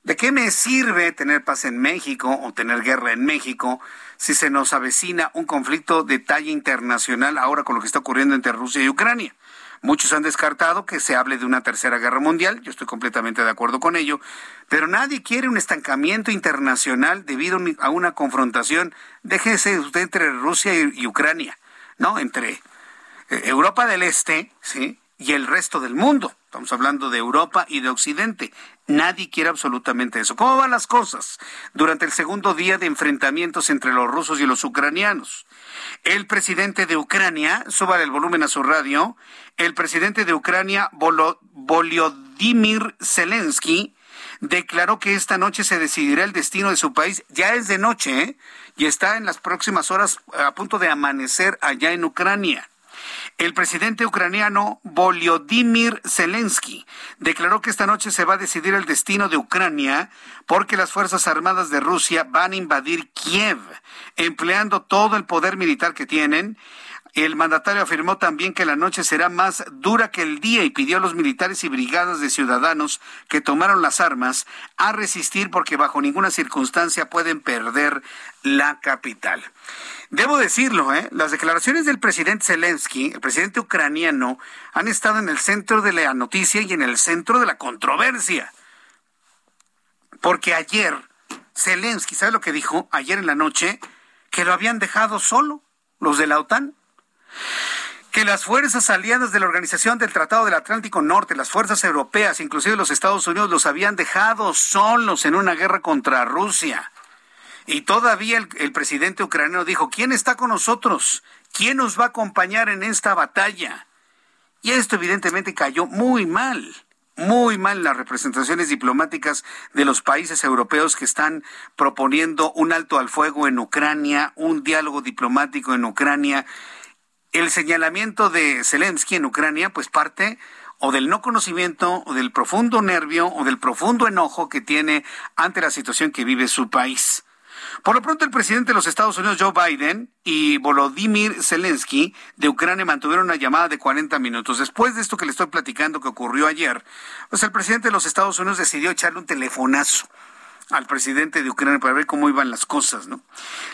¿De qué me sirve tener paz en México o tener guerra en México si se nos avecina un conflicto de talla internacional ahora con lo que está ocurriendo entre Rusia y Ucrania? Muchos han descartado que se hable de una tercera guerra mundial, yo estoy completamente de acuerdo con ello, pero nadie quiere un estancamiento internacional debido a una confrontación, déjese usted entre Rusia y Ucrania, ¿no? Entre eh, Europa del Este, ¿sí? Y el resto del mundo. Estamos hablando de Europa y de Occidente. Nadie quiere absolutamente eso. ¿Cómo van las cosas durante el segundo día de enfrentamientos entre los rusos y los ucranianos? El presidente de Ucrania, suba el volumen a su radio, el presidente de Ucrania, Volodymyr Zelensky, declaró que esta noche se decidirá el destino de su país. Ya es de noche, ¿eh? Y está en las próximas horas a punto de amanecer allá en Ucrania. El presidente ucraniano Volodymyr Zelensky declaró que esta noche se va a decidir el destino de Ucrania porque las Fuerzas Armadas de Rusia van a invadir Kiev, empleando todo el poder militar que tienen. El mandatario afirmó también que la noche será más dura que el día y pidió a los militares y brigadas de ciudadanos que tomaron las armas a resistir porque bajo ninguna circunstancia pueden perder la capital. Debo decirlo, ¿eh? las declaraciones del presidente Zelensky, el presidente ucraniano, han estado en el centro de la noticia y en el centro de la controversia. Porque ayer, Zelensky, ¿sabe lo que dijo ayer en la noche? Que lo habían dejado solo, los de la OTAN. Que las fuerzas aliadas de la Organización del Tratado del Atlántico Norte, las fuerzas europeas, inclusive los Estados Unidos, los habían dejado solos en una guerra contra Rusia y todavía el, presidente ucraniano dijo, ¿quién está con nosotros? ¿Quién nos va a acompañar en esta batalla? Y esto evidentemente cayó muy mal, muy mal las representaciones diplomáticas de los países europeos que están proponiendo un alto al fuego en Ucrania, un diálogo diplomático en Ucrania. El señalamiento de Zelensky en Ucrania pues parte o del no conocimiento, o del profundo nervio, o del profundo enojo que tiene ante la situación que vive su país. Por lo pronto, el presidente de los Estados Unidos, Joe Biden, y Volodymyr Zelensky de Ucrania mantuvieron una llamada de 40 minutos. Después de esto que le estoy platicando que ocurrió ayer, pues el presidente de los Estados Unidos decidió echarle un telefonazo al presidente de Ucrania para ver cómo iban las cosas, ¿no?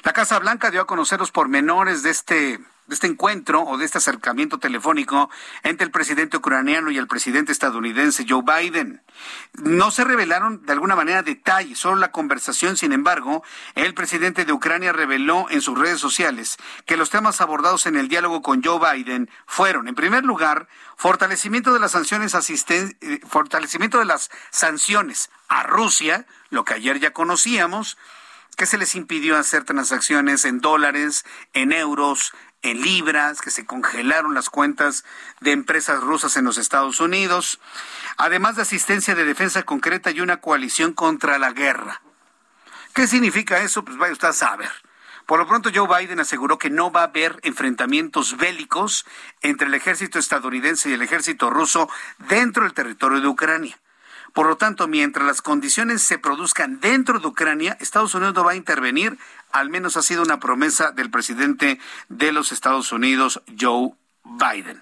La Casa Blanca dio a conocer los pormenores de este de este encuentro o de este acercamiento telefónico entre el presidente ucraniano y el presidente estadounidense Joe Biden. No se revelaron de alguna manera detalles, solo la conversación. Sin embargo, el presidente de Ucrania reveló en sus redes sociales que los temas abordados en el diálogo con Joe Biden fueron, en primer lugar, fortalecimiento de las sanciones eh, fortalecimiento de las sanciones a Rusia, lo que ayer ya conocíamos, que se les impidió hacer transacciones en dólares, en euros, en libras, que se congelaron las cuentas de empresas rusas en los Estados Unidos, además de asistencia de defensa concreta y una coalición contra la guerra. ¿Qué significa eso? Pues vaya usted a saber. Por lo pronto, Joe Biden aseguró que no va a haber enfrentamientos bélicos entre el ejército estadounidense y el ejército ruso dentro del territorio de Ucrania. Por lo tanto, mientras las condiciones se produzcan dentro de Ucrania, Estados Unidos no va a intervenir, al menos ha sido una promesa del presidente de los Estados Unidos, Joe Biden.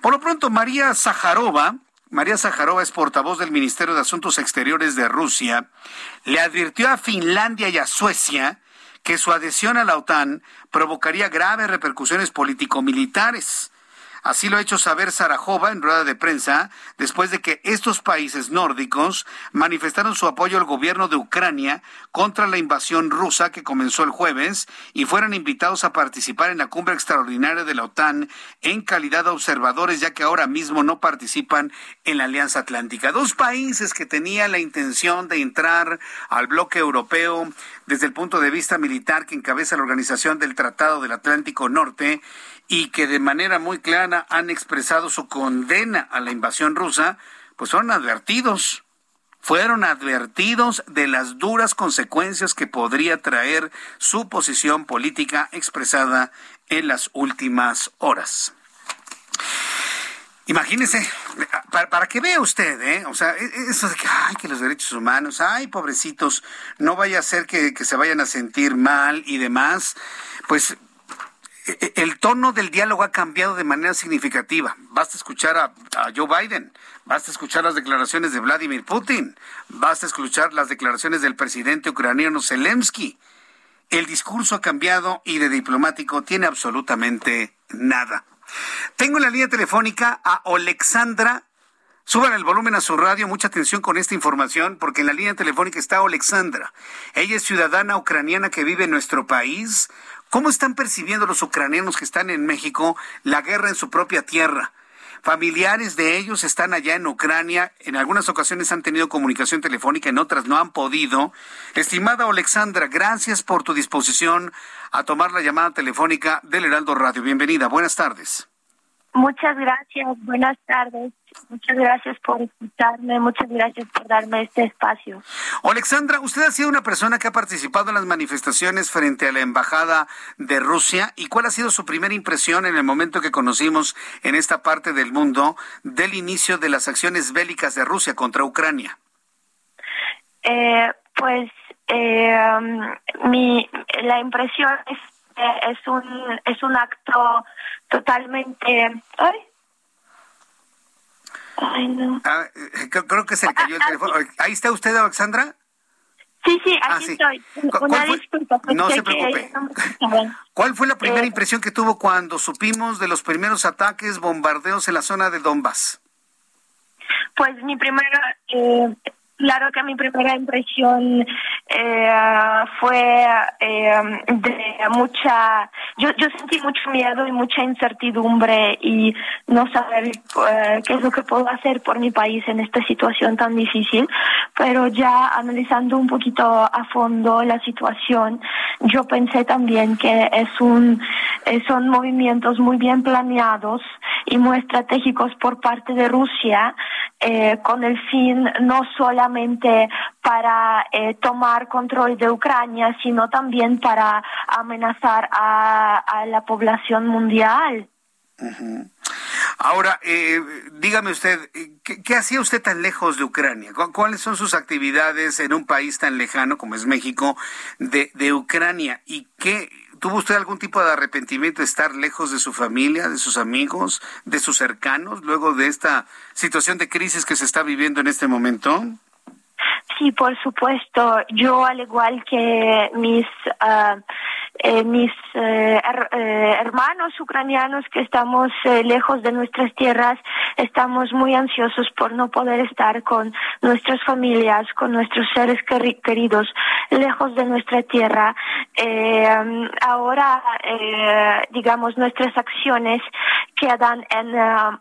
Por lo pronto, María Zaharova, María Zaharova es portavoz del Ministerio de Asuntos Exteriores de Rusia, le advirtió a Finlandia y a Suecia que su adhesión a la OTAN provocaría graves repercusiones político-militares. Así lo ha hecho saber Sarajova en rueda de prensa después de que estos países nórdicos manifestaron su apoyo al gobierno de Ucrania contra la invasión rusa que comenzó el jueves y fueron invitados a participar en la cumbre extraordinaria de la OTAN en calidad de observadores ya que ahora mismo no participan en la Alianza Atlántica. Dos países que tenían la intención de entrar al bloque europeo desde el punto de vista militar que encabeza la organización del Tratado del Atlántico Norte y que de manera muy clara han expresado su condena a la invasión rusa, pues fueron advertidos, fueron advertidos de las duras consecuencias que podría traer su posición política expresada en las últimas horas. Imagínense, para, para, que vea usted, ¿eh? O sea, e, eso de que, ay, que los derechos humanos, ay, pobrecitos, no vaya a ser que, que se vayan a sentir mal y demás, pues el tono del diálogo ha cambiado de manera significativa. Basta escuchar a, Joe Biden, basta escuchar las declaraciones de Vladimir Putin, basta escuchar las declaraciones del presidente ucraniano Zelensky. El discurso ha cambiado y de diplomático tiene absolutamente nada. Tengo en la línea telefónica a Alexandra. Suban el volumen a su radio, mucha atención con esta información, porque en la línea telefónica está Alexandra. Ella es ciudadana ucraniana que vive en nuestro país. ¿Cómo están percibiendo los ucranianos que están en México la guerra en su propia tierra? Familiares de ellos están allá en Ucrania. En algunas ocasiones han tenido comunicación telefónica, en otras no han podido. Estimada Alexandra, gracias por tu disposición a tomar la llamada telefónica del Heraldo Radio. Bienvenida, buenas tardes. Muchas gracias, buenas tardes. Muchas gracias por escucharme, muchas gracias por darme este espacio. Alexandra, usted ha sido una persona que ha participado en las manifestaciones frente a la Embajada de Rusia. ¿Y cuál ha sido su primera impresión en el momento que conocimos en esta parte del mundo del inicio de las acciones bélicas de Rusia contra Ucrania? Eh, pues eh, mi, la impresión es es un es un acto totalmente ay Ay, no. Ah, eh, creo que se le cayó el ah, teléfono. ¿Ahí está usted, Alexandra? Sí, sí, aquí estoy. Una disculpa. No se preocupe. ¿Cuál fue la primera eh, impresión que tuvo cuando supimos de los primeros ataques, bombardeos en la zona de Donbass? Pues mi primera eh, Claro que mi primera impresión eh, fue eh, de mucha, yo, yo sentí mucho miedo y mucha incertidumbre y no saber eh, qué es lo que puedo hacer por mi país en esta situación tan difícil, pero ya analizando un poquito a fondo la situación, yo pensé también que es un, son movimientos muy bien planeados y muy estratégicos por parte de Rusia con el fin no para eh, tomar control de Ucrania, sino también para amenazar a, la población mundial. Ahora, eh, dígame usted, ¿qué, hacía usted tan lejos de Ucrania? ¿Cuáles son sus actividades en un país tan lejano como es México de, de Ucrania? ¿Y qué tuvo usted algún tipo de arrepentimiento de estar lejos de su familia, de sus amigos, de sus cercanos, luego de esta situación de crisis que se está viviendo en este momento? Sí, por supuesto. Yo, al igual que mis uh, eh, mis eh, eh, hermanos ucranianos que estamos lejos de nuestras tierras, estamos muy ansiosos por no poder estar con nuestras familias, con nuestros seres queridos, lejos de nuestra tierra. ahora, digamos, nuestras acciones quedan en,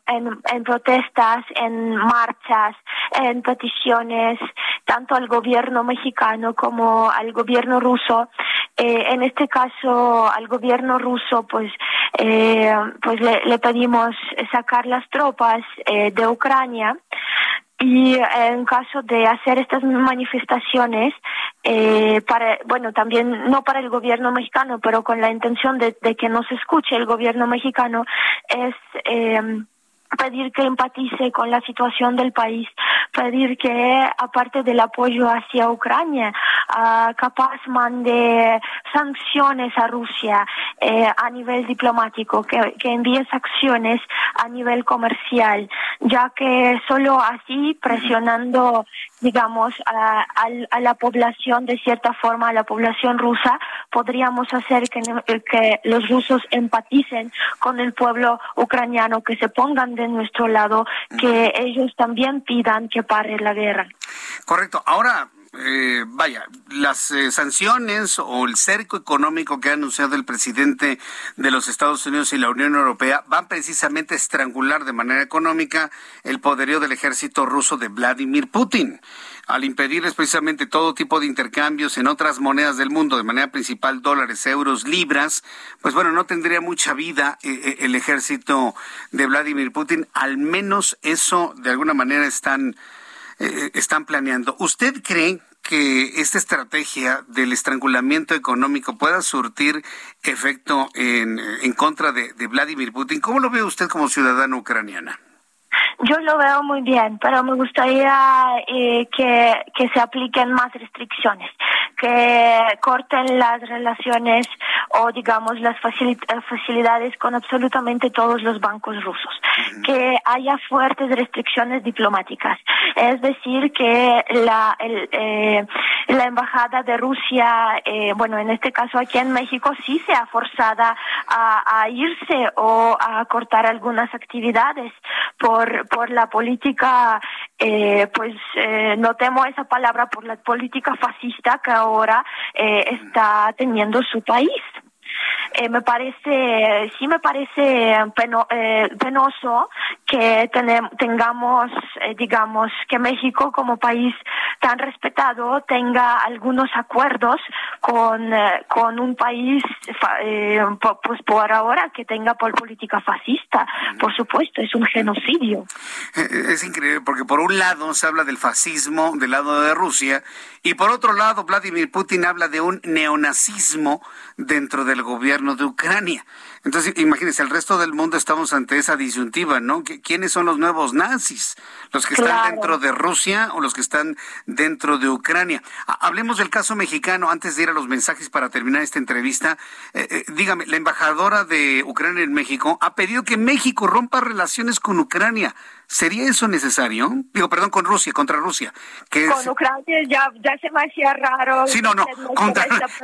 en, en protestas, en marchas, en peticiones, tanto al gobierno mexicano como al gobierno ruso. en este caso, al gobierno ruso, pues, eh, pues le, pedimos sacar las tropas eh, de Ucrania. Y en caso de hacer estas manifestaciones, eh, para, bueno, también no para el gobierno mexicano, pero con la intención de, de que nos escuche el gobierno mexicano, es eh, pedir que empatice con la situación del país, pedir que, aparte del apoyo hacia Ucrania, uh, capaz mande sanciones a Rusia eh, a nivel diplomático, que, que envíe acciones a nivel comercial, ya que solo así, presionando digamos, a, a, la población, de cierta forma, a la población rusa, podríamos hacer que, que los rusos empaticen con el pueblo ucraniano, que se pongan de nuestro lado, que ellos también pidan que pare la guerra. Correcto. Ahora, eh, vaya, las eh, sanciones o el cerco económico que ha anunciado el presidente de los Estados Unidos y la Unión Europea van precisamente a estrangular de manera económica el poderío del ejército ruso de Vladimir Putin. Al impedirles precisamente todo tipo de intercambios en otras monedas del mundo, de manera principal dólares, euros, libras, pues bueno, no tendría mucha vida eh, el ejército de Vladimir Putin. Al menos eso de alguna manera están eh, están planeando. ¿Usted cree que esta estrategia del estrangulamiento económico pueda surtir efecto en, en contra de, Vladimir Putin? ¿Cómo lo ve usted como ciudadana ucraniana? Yo lo veo muy bien, pero me gustaría eh, que, que se apliquen más restricciones, que corten las relaciones o, digamos, las facilidades con absolutamente todos los bancos rusos, que haya fuertes restricciones diplomáticas. Es decir, que la, eh, la embajada de Rusia, eh, bueno, en este caso aquí en México, sí sea forzada a, a irse o a cortar algunas actividades por, por la política, eh, pues eh, no temo esa palabra, por la política fascista que ahora eh, está teniendo su país. Eh, me parece, sí me parece peno, eh, penoso que tengamos, eh, digamos, que México como país tan respetado tenga algunos acuerdos con, con un país, pues por ahora que tenga por política fascista. Por supuesto, es un genocidio. Es increíble porque por un lado se habla del fascismo del lado de Rusia y por otro lado Vladimir Putin habla de un neonazismo dentro del gobierno de Ucrania. Entonces, imagínense, el resto del mundo estamos ante esa disyuntiva, ¿no? ¿Quiénes son los nuevos nazis? ¿Los que están dentro de Rusia o los que están dentro de Ucrania? Hablemos del caso mexicano antes de ir a los mensajes para terminar esta entrevista. Eh, eh, dígame, la embajadora de Ucrania en México ha pedido que México rompa relaciones con Ucrania. ¿Sería eso necesario? Digo, perdón, con Rusia, contra Rusia. Que con Ucrania ya, ya se me hacía raro. Sí, no, no,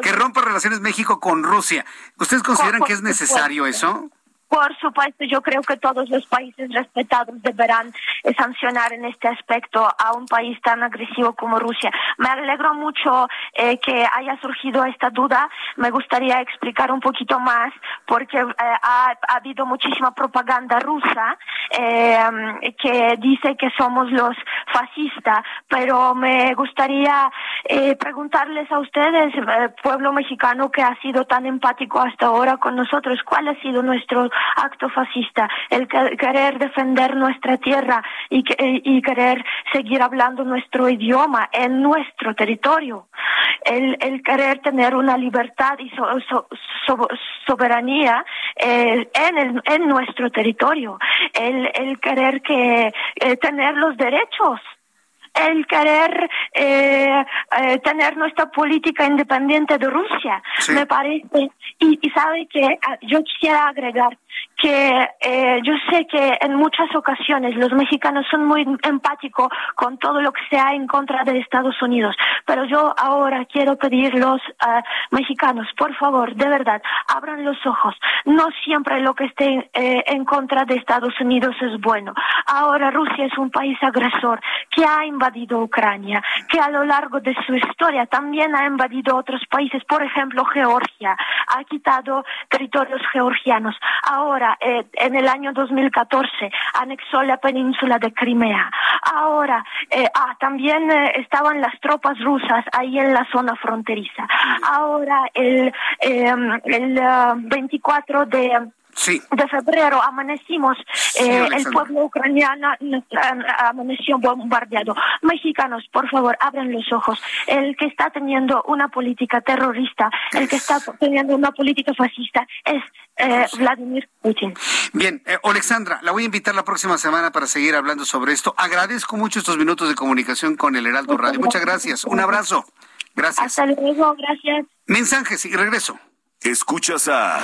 que rompa relaciones México con Rusia. ¿Ustedes consideran que es necesario eso? Por supuesto, yo creo que todos los países respetados deberán eh, sancionar en este aspecto a un país tan agresivo como Rusia. Me alegro mucho eh, que haya surgido esta duda. Me gustaría explicar un poquito más porque eh, ha, habido muchísima propaganda rusa que dice que somos los fascistas, pero me gustaría preguntarles a ustedes, pueblo mexicano que ha sido tan empático hasta ahora con nosotros, ¿cuál ha sido nuestro acto fascista, el querer defender nuestra tierra y, y querer seguir hablando nuestro idioma en nuestro territorio, el, el querer tener una libertad y soberanía eh, en, el, en nuestro territorio, el, el querer que eh, tener los derechos. El querer eh, eh, tener nuestra política independiente de Rusia, me parece. Y, y sabe que ah, yo quisiera agregar que eh, yo sé que en muchas ocasiones los mexicanos son muy empáticos con todo lo que sea en contra de Estados Unidos, pero yo ahora quiero pedir los uh, mexicanos, por favor, de verdad, abran los ojos. No siempre lo que esté eh, en contra de Estados Unidos es bueno. Ahora Rusia es un país agresor que ha invadido Ucrania, que a lo largo de su historia también ha invadido otros países, por ejemplo Georgia, ha quitado territorios georgianos. Eh, en el año 2014 anexó la península de Crimea. Ahora, eh, ah, también eh, estaban las tropas rusas ahí en la zona fronteriza. Ahora, el, el 24 de de febrero amanecimos, eh, el pueblo ucraniano amaneció bombardeado. Mexicanos, por favor, abran los ojos. El que está teniendo una política terrorista, el que está teniendo una política fascista es eh, Vladimir Putin. Bien, eh, Alexandra, la voy a invitar la próxima semana para seguir hablando sobre esto. Agradezco mucho estos minutos de comunicación con el Heraldo Radio. Muchas gracias. Un abrazo. Gracias. Hasta luego, gracias. Mensajes y regreso. Escuchas a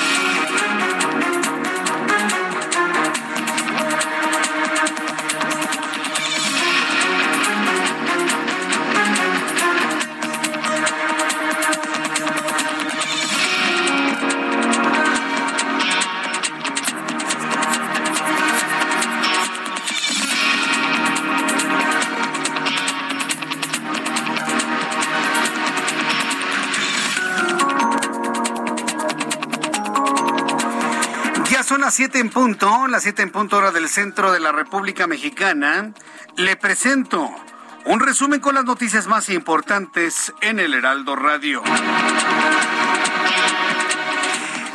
Las siete en punto, las siete en punto hora del centro de la República Mexicana. Le presento Un resumen con las noticias más importantes en el Heraldo Radio.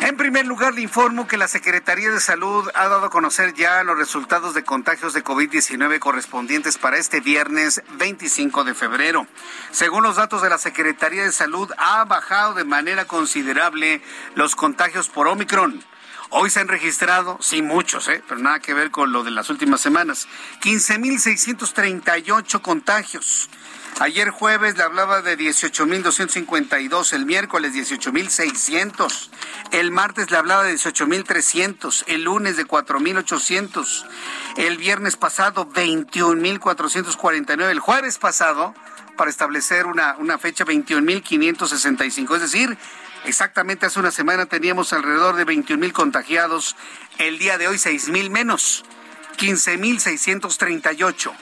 En primer lugar, le informo que la Secretaría de Salud ha dado a conocer ya los resultados de contagios de COVID-19 correspondientes para este viernes 25 de febrero. Según los datos de la Secretaría de Salud, ha bajado de manera considerable los contagios por Omicron. Hoy se han registrado, sí muchos, ¿eh? pero nada que ver con lo de las últimas semanas, 15.638 contagios. Ayer jueves le hablaba de 18.252, el miércoles 18.600, el martes le hablaba de 18.300, el lunes de 4.800, el viernes pasado 21.449, el jueves pasado, para establecer una, una fecha 21.565, es decir, exactamente hace una semana teníamos alrededor de 21.000 contagiados, el día de hoy 6.000 menos, 15.638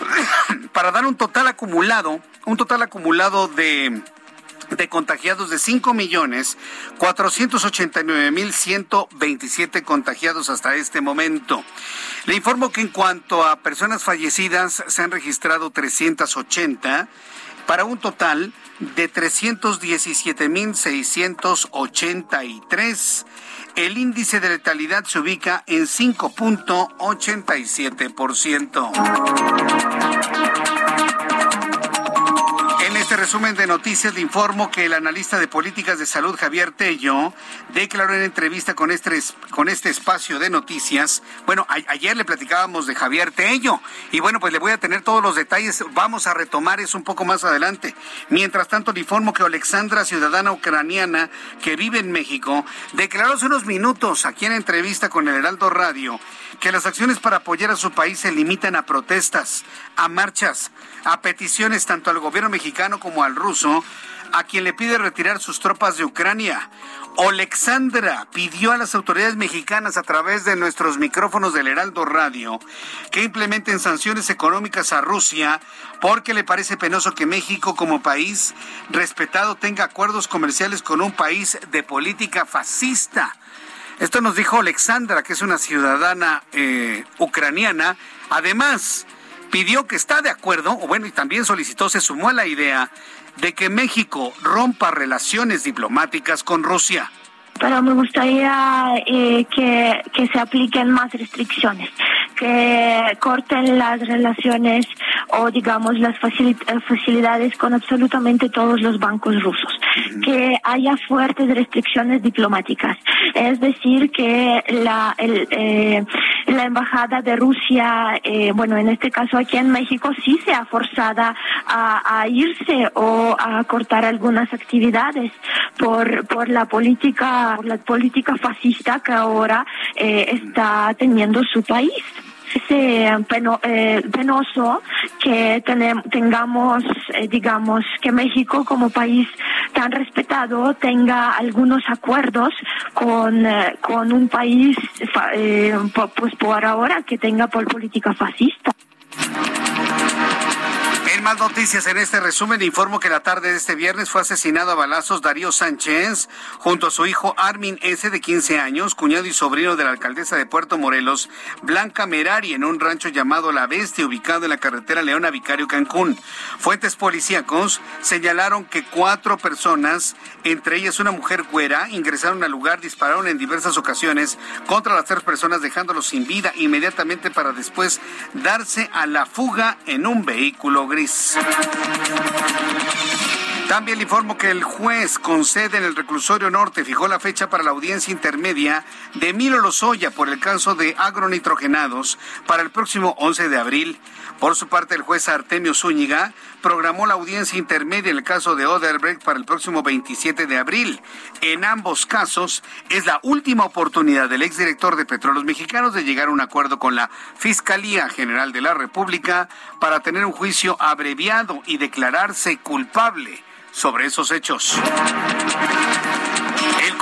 para dar un total acumulado, un total acumulado de de contagiados de 5 millones 489 mil 127 contagiados hasta este momento. Le informo que en cuanto a personas fallecidas se han registrado 380 para un total de 317 mil 683. El índice de letalidad se ubica en 5.87%. resumen de noticias le informo que el analista de políticas de salud Javier Tello declaró en entrevista con este, con este espacio de noticias, bueno, ayer le platicábamos de Javier Tello. Y bueno, pues le voy a tener todos los detalles, vamos a retomar eso un poco más adelante. Mientras tanto le informo que Alexandra, ciudadana ucraniana que vive en México, declaró hace unos minutos aquí en entrevista con el Heraldo Radio que las acciones para apoyar a su país se limitan a protestas, a marchas, a peticiones tanto al gobierno mexicano como al ruso, a quien le pide retirar sus tropas de Ucrania. Alexandra pidió a las autoridades mexicanas a través de nuestros micrófonos del Heraldo Radio que implementen sanciones económicas a Rusia porque le parece penoso que México como país respetado tenga acuerdos comerciales con un país de política fascista. Esto nos dijo Alexandra, que es una ciudadana eh, ucraniana. Además, pidió que está de acuerdo, o bueno, y también solicitó, se sumó a la idea de que México rompa relaciones diplomáticas con Rusia. Pero me gustaría eh, que, que se apliquen más restricciones, que corten las relaciones o digamos las facilidades con absolutamente todos los bancos rusos, que haya fuertes restricciones diplomáticas, es decir, que la, el, eh, la embajada de Rusia, eh, bueno, en este caso aquí en México, sí sea forzada a, irse o a cortar algunas actividades por, por la política, por la política fascista que ahora eh, está teniendo su país. Es peno, eh, penoso que tengamos, eh, digamos, que México como país tan respetado tenga algunos acuerdos con, eh, con un país, pues por ahora, que tenga por política fascista más noticias en este resumen, informo que la tarde de este viernes fue asesinado a balazos Darío Sánchez junto a su hijo Armin S. de 15 años, cuñado y sobrino de la alcaldesa de Puerto Morelos, Blanca Merari, en un rancho llamado La Bestia, ubicado en la carretera Leona Vicario Cancún. Fuentes policíacos señalaron que cuatro personas, entre ellas una mujer güera, ingresaron al lugar, dispararon en diversas ocasiones contra las tres personas, dejándolos sin vida inmediatamente para después darse a la fuga en un vehículo gris. También le informo que el juez con sede en el reclusorio norte fijó la fecha para la audiencia intermedia de Emilio Lozoya por el caso de agronitrogenados para el próximo 11 de abril. Por su parte, el juez Artemio Zúñiga programó la audiencia intermedia en el caso de Oderbrecht para el próximo 27 de abril. En ambos casos, es la última oportunidad del exdirector de Petróleos Mexicanos de llegar a un acuerdo con la Fiscalía General de la República para tener un juicio abreviado y declararse culpable sobre esos hechos.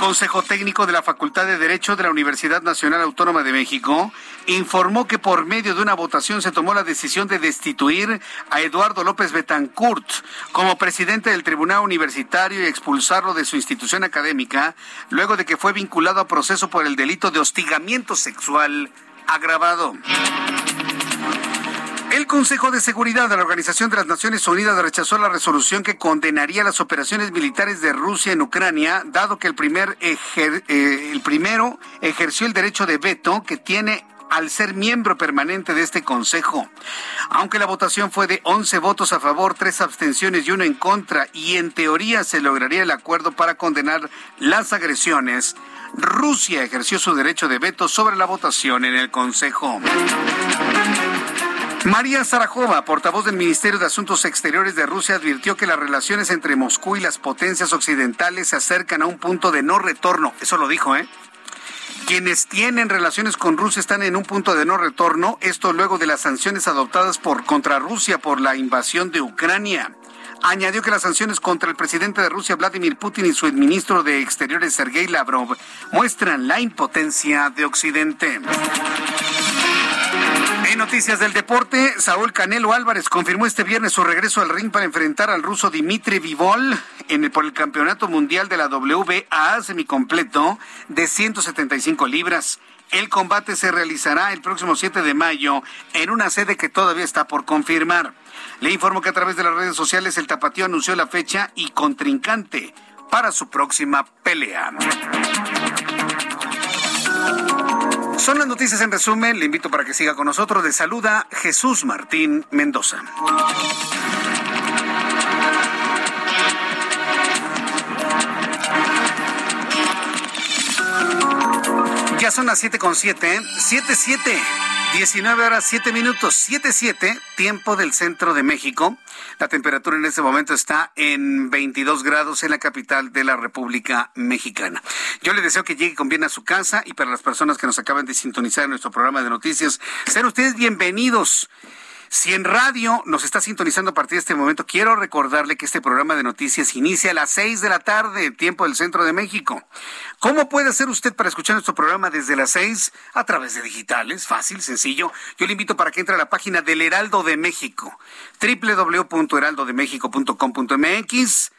Consejo Técnico de la Facultad de Derecho de la Universidad Nacional Autónoma de México informó que por medio de una votación se tomó la decisión de destituir a Eduardo López Betancourt como presidente del Tribunal Universitario y expulsarlo de su institución académica luego de que fue vinculado a proceso por el delito de hostigamiento sexual agravado. El Consejo de Seguridad de la Organización de las Naciones Unidas rechazó la resolución que condenaría las operaciones militares de Rusia en Ucrania, dado que el, primer eh, el primero ejerció el derecho de veto que tiene al ser miembro permanente de este Consejo. Aunque la votación fue de 11 votos a favor, 3 abstenciones y uno en contra, y en teoría se lograría el acuerdo para condenar las agresiones, Rusia ejerció su derecho de veto sobre la votación en el Consejo. María Zarajova, portavoz del Ministerio de Asuntos Exteriores de Rusia, advirtió que las relaciones entre Moscú y las potencias occidentales se acercan a un punto de no retorno. Eso lo dijo, ¿eh? Quienes tienen relaciones con Rusia están en un punto de no retorno, esto luego de las sanciones adoptadas por contra Rusia por la invasión de Ucrania. Añadió que las sanciones contra el presidente de Rusia, Vladimir Putin, y su ministro de Exteriores, Sergei Lavrov, muestran la impotencia de Occidente. Noticias del deporte, Saúl Canelo Álvarez confirmó este viernes su regreso al ring para enfrentar al ruso Dimitri Vivol en el, por el Campeonato Mundial de la WBA semicompleto de 175 libras. El combate se realizará el próximo 7 de mayo en una sede que todavía está por confirmar. Le informo que a través de las redes sociales el tapatío anunció la fecha y contrincante para su próxima pelea. Son las noticias en resumen. Le invito para que siga con nosotros. De saluda Jesús Martín Mendoza. Ya son las 7 con 7, 7, 7. 19 horas 7 minutos, 7-7, tiempo del centro de México. La temperatura en este momento está en 22 grados en la capital de la República Mexicana. Yo le deseo que llegue con bien a su casa y para las personas que nos acaban de sintonizar en nuestro programa de noticias, sean ustedes bienvenidos. Si en radio nos está sintonizando a partir de este momento, quiero recordarle que este programa de noticias inicia a las seis de la tarde, tiempo del centro de México. ¿Cómo puede hacer usted para escuchar nuestro programa desde las seis? A través de digitales, fácil, sencillo. Yo le invito para que entre a la página del Heraldo de México, www.heraldodemexico.com.mx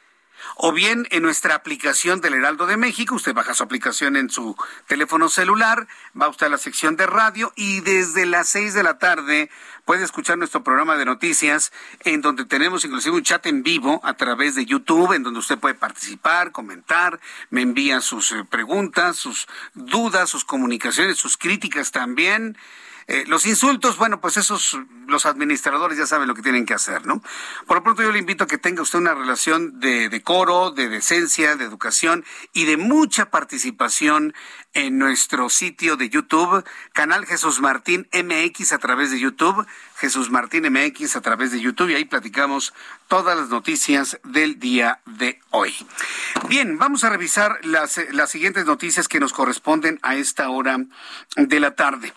o bien en nuestra aplicación del Heraldo de México. Usted baja su aplicación en su teléfono celular, va usted a la sección de radio y desde las seis de la tarde puede escuchar nuestro programa de noticias en donde tenemos inclusive un chat en vivo a través de YouTube en donde usted puede participar, comentar, me envía sus eh, preguntas, sus dudas, sus comunicaciones, sus críticas también. Eh, los insultos, bueno, pues esos, los administradores ya saben lo que tienen que hacer, ¿no? Por lo pronto yo le invito a que tenga usted una relación de decoro, de decencia, de educación y de mucha participación en nuestro sitio de YouTube, canal Jesús Martín MX a través de YouTube, Jesús Martín MX a través de YouTube y ahí platicamos todas las noticias del día de hoy. Bien, vamos a revisar las, las siguientes noticias que nos corresponden a esta hora de la tarde.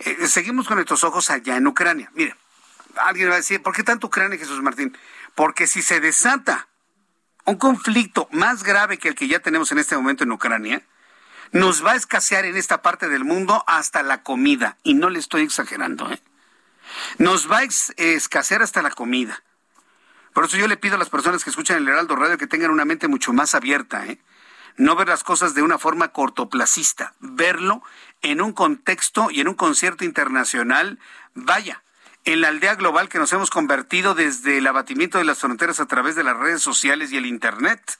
Eh, seguimos con nuestros ojos allá en Ucrania. Mire, alguien va a decir, ¿por qué tanto Ucrania, Jesús Martín? Porque si se desata un conflicto más grave que el que ya tenemos en este momento en Ucrania, nos va a escasear en esta parte del mundo hasta la comida. Y no le estoy exagerando, ¿eh? Nos va a escasear hasta la comida. Por eso yo le pido a las personas que escuchan el Heraldo Radio que tengan una mente mucho más abierta, ¿eh? No ver las cosas de una forma cortoplacista, verlo en un contexto y en un concierto internacional, vaya, en la aldea global que nos hemos convertido desde el abatimiento de las fronteras a través de las redes sociales y el Internet.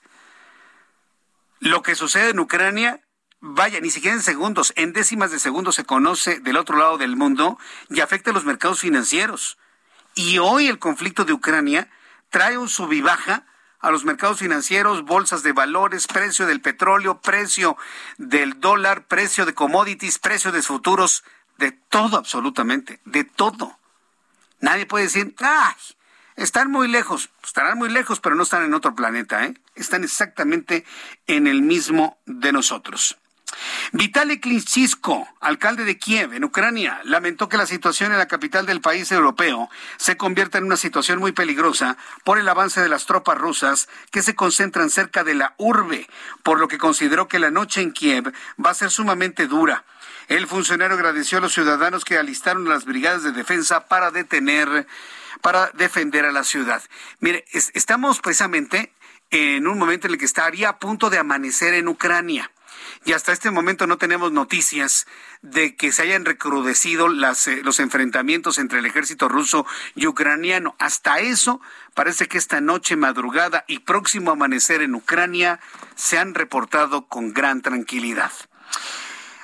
Lo que sucede en Ucrania vaya, ni siquiera en segundos, en décimas de segundos se conoce del otro lado del mundo y afecta a los mercados financieros. Y hoy el conflicto de Ucrania trae un sub y baja a los mercados financieros, bolsas de valores, precio del petróleo, precio del dólar, precio de commodities, precio de futuros, de todo absolutamente, de todo. Nadie puede decir, ¡ay! Están muy lejos, estarán muy lejos, pero no están en otro planeta, ¿eh? Están exactamente en el mismo de nosotros. Vitaly Klitschko, alcalde de Kiev, en Ucrania, lamentó que la situación en la capital del país europeo se convierta en una situación muy peligrosa por el avance de las tropas rusas que se concentran cerca de la urbe, por lo que consideró que la noche en Kiev va a ser sumamente dura. El funcionario agradeció a los ciudadanos que alistaron las brigadas de defensa para detener, para defender a la ciudad. Mire, estamos precisamente en un momento en el que estaría a punto de amanecer en Ucrania y hasta este momento no tenemos noticias de que se hayan recrudecido las, eh, los enfrentamientos entre el ejército ruso y ucraniano. Hasta eso parece que esta noche, madrugada y próximo amanecer en Ucrania se han reportado con gran tranquilidad.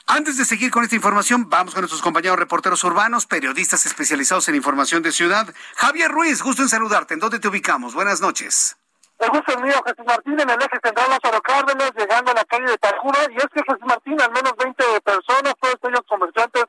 Antes de seguir con esta información, vamos con nuestros compañeros reporteros urbanos, periodistas especializados en información de ciudad. Javier Ruiz, gusto en saludarte. ¿En dónde te ubicamos? Buenas noches. El gusto es mío, Jesús Martín, en el eje central Lázaro Cárdenas, llegando a la calle de Tajura, y es que Jesús Martín, al menos 20 personas, todos ellos comerciantes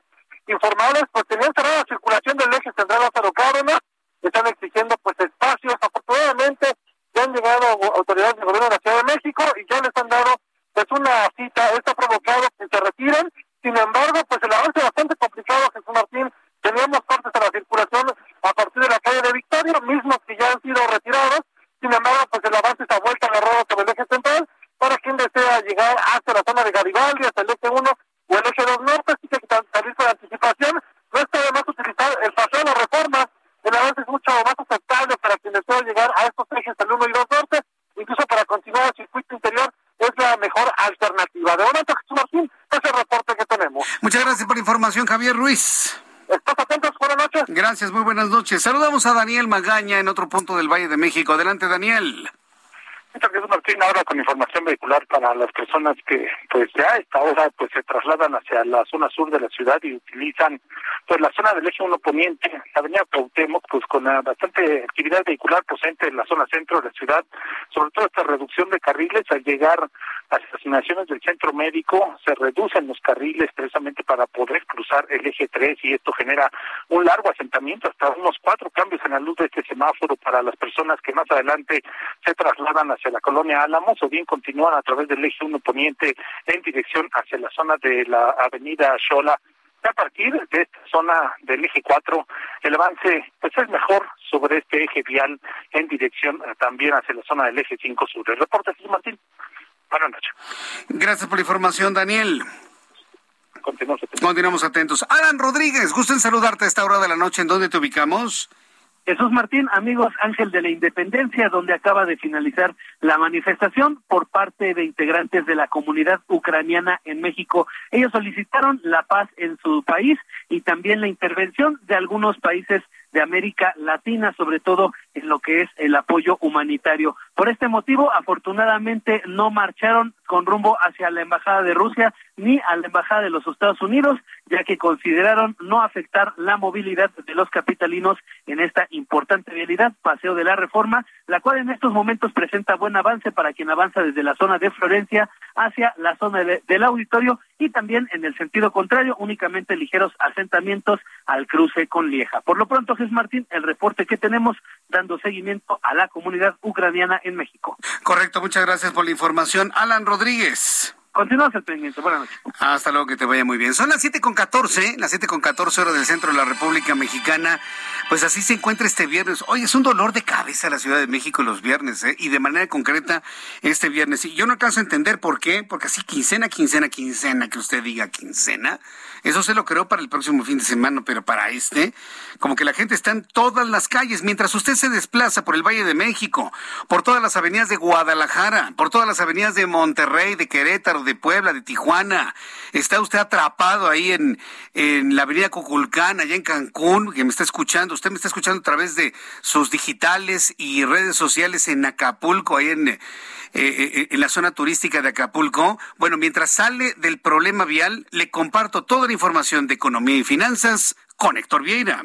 informales, pues tenían cerrada la circulación del eje central Lázaro Cárdenas, están exigiendo pues espacios, afortunadamente ya han llegado autoridades del gobierno de la Ciudad de México y ya les han dado pues una cita, esto ha provocado que se retiren, sin embargo, pues el avance bastante complicado, Jesús Martín, teníamos cortes a la circulación a partir de la calle de Victoria, mismos que ya han sido retirados, sin embargo, pues el avance está vuelta a la rueda sobre el eje central para quien desea llegar hasta la zona de Garibaldi, hasta el eje 1 o el eje 2 norte, así que salir con anticipación. No está de más utilizar el paseo de la reforma, el avance es mucho más aceptable para quien desea llegar a estos ejes, el 1 y 2 norte, incluso para continuar el circuito interior es la mejor alternativa. De momento, Jesús Martín, es el reporte que tenemos. Muchas gracias por la información, Javier Ruiz. Estás atentos, buenas noches. Gracias, muy buenas noches. Saludamos a Daniel Magaña en otro punto del Valle de México. Adelante, Daniel. Jesús Martín, ahora con información vehicular para las personas que pues ya a esta hora pues se trasladan hacia la zona sur de la ciudad y utilizan pues la zona del eje 1 poniente, la avenida Cuauhtémoc, pues con bastante actividad vehicular presente en la zona centro de la ciudad, sobre todo esta reducción de carriles al llegar a las asignaciones del centro médico, se reducen los carriles precisamente para poder cruzar el eje 3 y esto genera un largo asentamiento, hasta unos cuatro cambios en la luz de este semáforo para las personas que más adelante se trasladan hacia la colonia Álamos o bien continúan a través del eje 1 poniente en dirección hacia la zona de la avenida Xola a partir de esta zona del eje 4, el avance pues es mejor sobre este eje vial en dirección eh, también hacia la zona del eje 5 sur. El reporte es Martín. Buenas noches. Gracias por la información, Daniel. Continuamos atentos. Continuamos atentos. Alan Rodríguez, gusto en saludarte a esta hora de la noche. ¿En dónde te ubicamos? Jesús Martín, amigos Ángel de la Independencia, donde acaba de finalizar la manifestación por parte de integrantes de la comunidad ucraniana en México. Ellos solicitaron la paz en su país y también la intervención de algunos países de América Latina, sobre todo en lo que es el apoyo humanitario. Por este motivo, afortunadamente no marcharon con rumbo hacia la Embajada de Rusia ni a la Embajada de los Estados Unidos, ya que consideraron no afectar la movilidad de los capitalinos en esta importante vialidad, Paseo de la Reforma, la cual en estos momentos presenta buen avance para quien avanza desde la zona de Florencia hacia la zona del auditorio y también en el sentido contrario, únicamente ligeros asentamientos al cruce con Lieja. Por lo pronto, Jesús Martín, el reporte que tenemos dando seguimiento a la comunidad ucraniana en México. Correcto, muchas gracias por la información. Alan Rodríguez. Continuamos el pendiente. Buenas noches. Hasta luego, que te vaya muy bien. Son las siete con catorce, las siete con catorce horas del centro de la República Mexicana. Pues así se encuentra este viernes. Oye, es un dolor de cabeza la Ciudad de México los viernes, ¿eh? Y de manera concreta este viernes. Y yo no alcanzo a entender por qué, porque así quincena, quincena, quincena, que usted diga quincena. Eso se lo creo para el próximo fin de semana, pero para este, como que la gente está en todas las calles, mientras usted se desplaza por el Valle de México, por todas las avenidas de Guadalajara, por todas las avenidas de Monterrey, de Querétaro, de Puebla, de Tijuana. Está usted atrapado ahí en, en la avenida Coculcán, allá en Cancún, que me está escuchando. Usted me está escuchando a través de sus digitales y redes sociales en Acapulco, ahí en, eh, eh, en la zona turística de Acapulco. Bueno, mientras sale del problema vial, le comparto toda la información de economía y finanzas con Héctor Vieira.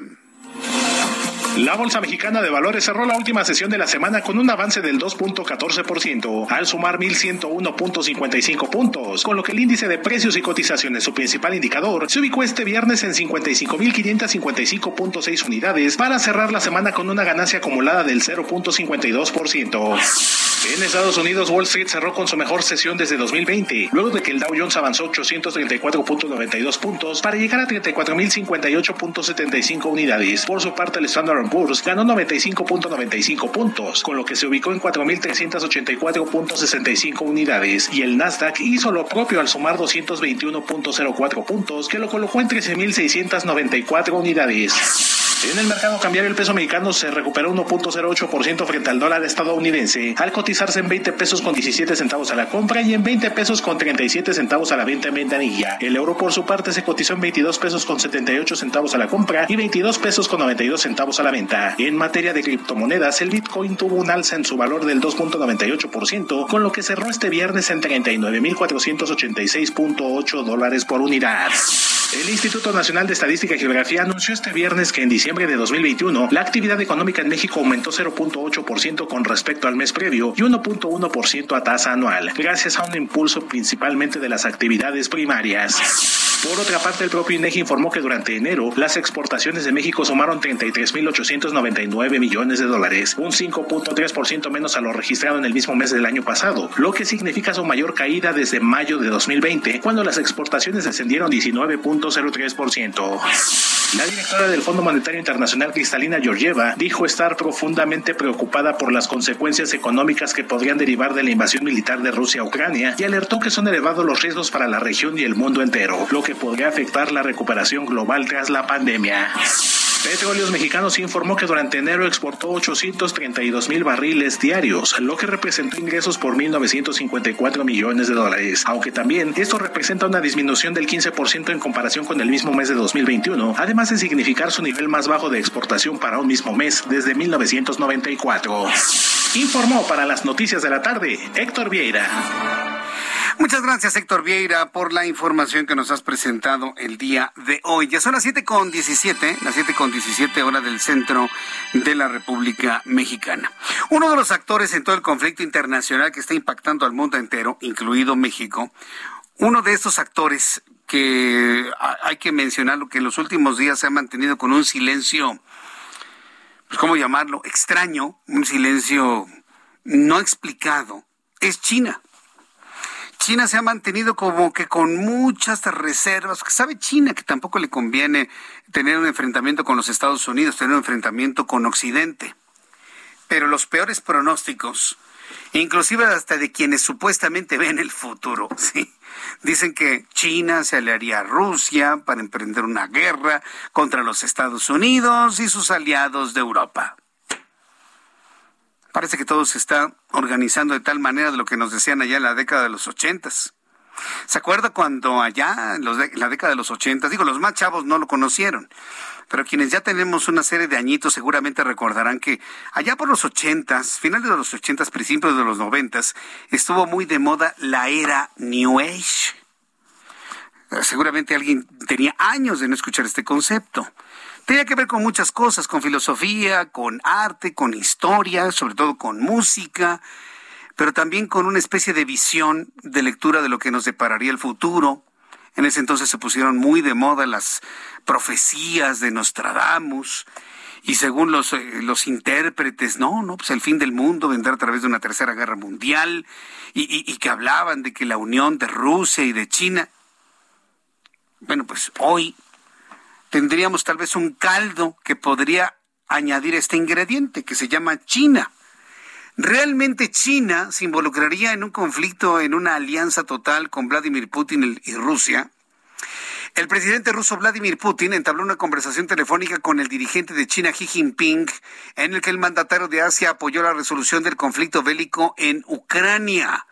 La Bolsa Mexicana de Valores cerró la última sesión de la semana con un avance del 2.14% al sumar 1.101.55 puntos, con lo que el índice de precios y cotizaciones, su principal indicador, se ubicó este viernes en 55.555.6 unidades para cerrar la semana con una ganancia acumulada del 0.52%. En Estados Unidos, Wall Street cerró con su mejor sesión desde 2020, luego de que el Dow Jones avanzó 834.92 puntos para llegar a 34.058.75 unidades. Por su parte, el Standard Poor's ganó 95.95 puntos, con lo que se ubicó en 4.384.65 unidades, y el Nasdaq hizo lo propio al sumar 221.04 puntos, que lo colocó en 13.694 unidades. En el mercado cambiario el peso mexicano se recuperó 1.08% frente al dólar estadounidense, al cotizarse en 20 pesos con 17 centavos a la compra y en 20 pesos con 37 centavos a la venta en ventanilla. El euro por su parte se cotizó en 22 pesos con 78 centavos a la compra y 22 pesos con 92 centavos a la venta. En materia de criptomonedas, el Bitcoin tuvo un alza en su valor del 2.98%, con lo que cerró este viernes en 39.486.8 dólares por unidad. El Instituto Nacional de Estadística y Geografía anunció este viernes que en diciembre de 2021 la actividad económica en México aumentó 0.8% con respecto al mes previo y 1.1% a tasa anual, gracias a un impulso principalmente de las actividades primarias. Por otra parte, el propio INEGI informó que durante enero las exportaciones de México sumaron 33.899 millones de dólares, un 5.3% menos a lo registrado en el mismo mes del año pasado, lo que significa su mayor caída desde mayo de 2020, cuando las exportaciones descendieron 19.03%. La directora del Fondo Monetario Internacional, Cristalina Georgieva, dijo estar profundamente preocupada por las consecuencias económicas que podrían derivar de la invasión militar de Rusia a Ucrania y alertó que son elevados los riesgos para la región y el mundo entero, lo que podría afectar la recuperación global tras la pandemia. Petróleos Mexicanos informó que durante enero exportó 832 mil barriles diarios, lo que representó ingresos por 1.954 millones de dólares, aunque también esto representa una disminución del 15% en comparación con el mismo mes de 2021, además de significar su nivel más bajo de exportación para un mismo mes desde 1994. Informó para las noticias de la tarde Héctor Vieira. Muchas gracias, Héctor Vieira, por la información que nos has presentado el día de hoy. Ya son las siete con diecisiete, las siete con diecisiete hora del centro de la República Mexicana. Uno de los actores en todo el conflicto internacional que está impactando al mundo entero, incluido México, uno de estos actores que hay que mencionarlo, que en los últimos días se ha mantenido con un silencio, pues, ¿cómo llamarlo? Extraño, un silencio no explicado, es China. China se ha mantenido como que con muchas reservas, sabe China que tampoco le conviene tener un enfrentamiento con los Estados Unidos, tener un enfrentamiento con Occidente. Pero los peores pronósticos, inclusive hasta de quienes supuestamente ven el futuro, sí, dicen que China se aliaría a Rusia para emprender una guerra contra los Estados Unidos y sus aliados de Europa. Parece que todo se está organizando de tal manera de lo que nos decían allá en la década de los ochentas. ¿Se acuerda cuando allá en, la década de los ochentas, digo, los más chavos no lo conocieron, pero quienes ya tenemos una serie de añitos seguramente recordarán que allá por los ochentas, finales de los ochentas, principios de los noventas, estuvo muy de moda la era New Age. Seguramente alguien tenía años de no escuchar este concepto. Tenía que ver con muchas cosas, con filosofía, con arte, con historia, sobre todo con música, pero también con una especie de visión de lectura de lo que nos depararía el futuro. En ese entonces se pusieron muy de moda las profecías de Nostradamus, y según los, eh, los intérpretes, no, no, pues el fin del mundo vendrá a través de una tercera guerra mundial, y, y que hablaban de que la unión de Rusia y de China. Bueno, pues hoy tendríamos tal vez un caldo que podría añadir este ingrediente que se llama China. ¿Realmente China se involucraría en un conflicto, en una alianza total con Vladimir Putin y Rusia? El presidente ruso Vladimir Putin entabló una conversación telefónica con el dirigente de China Xi Jinping, en el que el mandatario de Asia apoyó la resolución del conflicto bélico en Ucrania,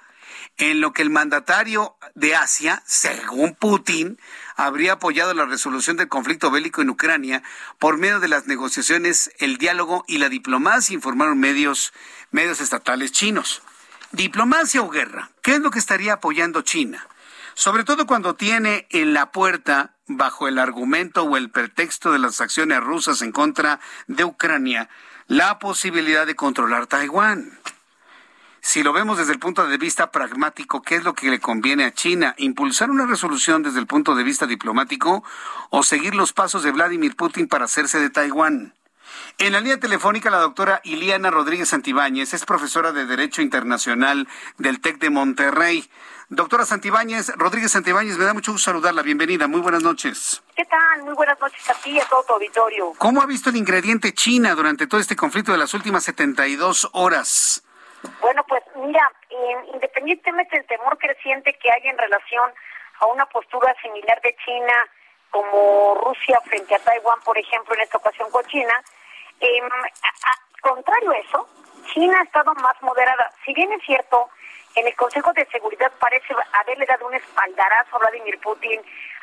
en lo que el mandatario de Asia, según Putin, habría apoyado la resolución del conflicto bélico en Ucrania por medio de las negociaciones, el diálogo y la diplomacia, informaron medios, medios estatales chinos. ¿Diplomacia o guerra? ¿Qué es lo que estaría apoyando China? Sobre todo cuando tiene en la puerta, bajo el argumento o el pretexto de las acciones rusas en contra de Ucrania, la posibilidad de controlar Taiwán si lo vemos desde el punto de vista pragmático, ¿qué es lo que le conviene a China? ¿Impulsar una resolución desde el punto de vista diplomático o seguir los pasos de Vladimir Putin para hacerse de Taiwán? En la línea telefónica, la doctora Iliana Rodríguez Santibáñez es profesora de Derecho Internacional del TEC de Monterrey. Doctora Santibáñez, Rodríguez Santibáñez, me da mucho gusto saludarla. Bienvenida, muy buenas noches. ¿Qué tal? Muy buenas noches a ti y a todo tu auditorio. ¿Cómo ha visto el ingrediente China durante todo este conflicto de las últimas 72 horas? Bueno, pues mira, independientemente del temor creciente que hay en relación a una postura similar de China como Rusia frente a Taiwán, por ejemplo, en esta ocasión con China. Eh, contrario a eso, China ha estado más moderada. Si bien es cierto, en el Consejo de Seguridad parece haberle dado un espaldarazo a Vladimir Putin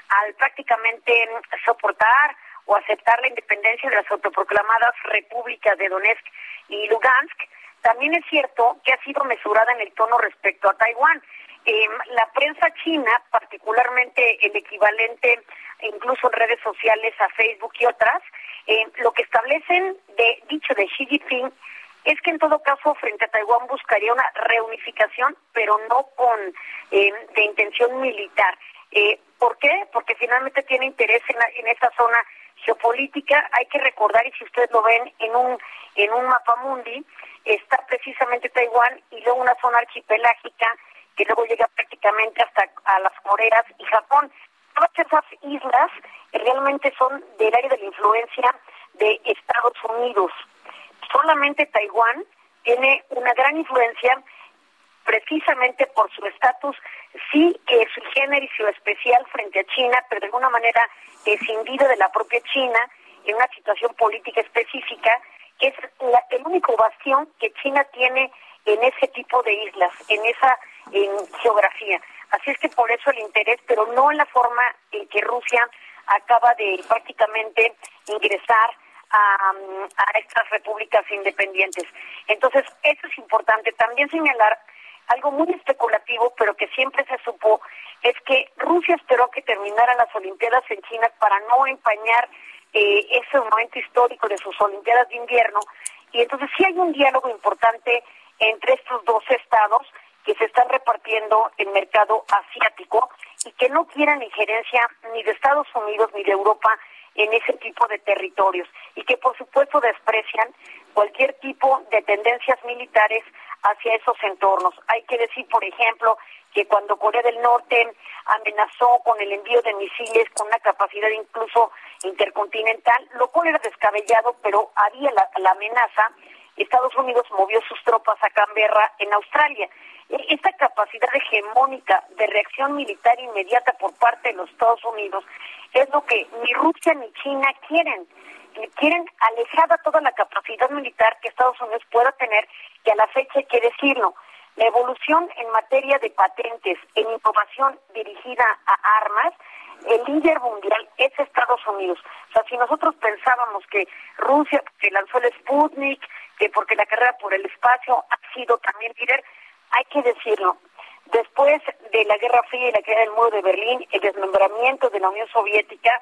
al prácticamente soportar o aceptar la independencia de las autoproclamadas repúblicas de Donetsk y Lugansk, también es cierto que ha sido mesurada en el tono respecto a Taiwán. Eh, la prensa china, particularmente el equivalente incluso en redes sociales a Facebook y otras, eh, lo que establecen de dicho de Xi Jinping es que en todo caso frente a Taiwán buscaría una reunificación, pero no con eh, de intención militar. Eh, ¿Por qué? Porque finalmente tiene interés en, en esta zona geopolítica. Hay que recordar, y si ustedes lo ven en un, en un mapa mundi, está precisamente Taiwán y luego una zona archipelágica que luego llega prácticamente hasta a las Coreas y Japón. Todas esas islas realmente son del área de la influencia de Estados Unidos. Solamente Taiwán tiene una gran influencia precisamente por su estatus, sí que es su género y su especial frente a China, pero de alguna manera escindido de la propia China en una situación política específica, que es la, el único bastión que China tiene en ese tipo de islas, en esa geografía. Así es que por eso el interés, pero no en la forma en que Rusia acaba de prácticamente ingresar a, a estas repúblicas independientes. Entonces, eso es importante. También señalar algo muy especulativo, pero que siempre se supo, es que Rusia esperó que terminaran las Olimpiadas en China para no empañar eh, ese momento histórico de sus Olimpiadas de invierno. Y entonces sí hay un diálogo importante entre estos dos estados que se están repartiendo el mercado asiático y que no quieran injerencia ni de Estados Unidos ni de Europa en ese tipo de territorios y que por supuesto desprecian cualquier tipo de tendencias militares hacia esos entornos. Hay que decir, por ejemplo, que cuando Corea del Norte amenazó con el envío de misiles con una capacidad incluso intercontinental, lo cual era descabellado, pero había la, la amenaza, Estados Unidos movió sus tropas a Canberra en Australia. E, esta capacidad hegemónica de reacción militar inmediata por parte de los Estados Unidos es lo que ni Rusia ni China quieren quieren alejada toda la capacidad militar que Estados Unidos pueda tener, que a la fecha hay que decirlo, la evolución en materia de patentes, en innovación dirigida a armas, el líder mundial es Estados Unidos. O sea, si nosotros pensábamos que Rusia, que lanzó el Sputnik, que porque la carrera por el espacio ha sido también líder, hay que decirlo. Después de la Guerra Fría y la caída del muro de Berlín, el desmembramiento de la Unión Soviética,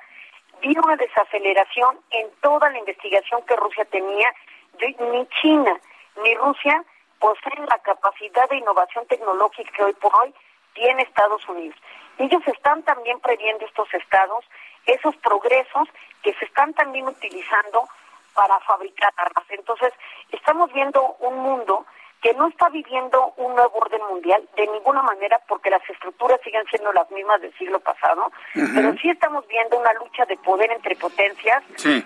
vino una desaceleración en toda la investigación que Rusia tenía. Ni China ni Rusia poseen la capacidad de innovación tecnológica que hoy por hoy tiene Estados Unidos. Ellos están también previendo estos estados, esos progresos que se están también utilizando para fabricar armas. Entonces, estamos viendo un mundo que no está viviendo un nuevo orden mundial de ninguna manera porque las estructuras siguen siendo las mismas del siglo pasado, pero sí estamos viendo una lucha de poder entre potencias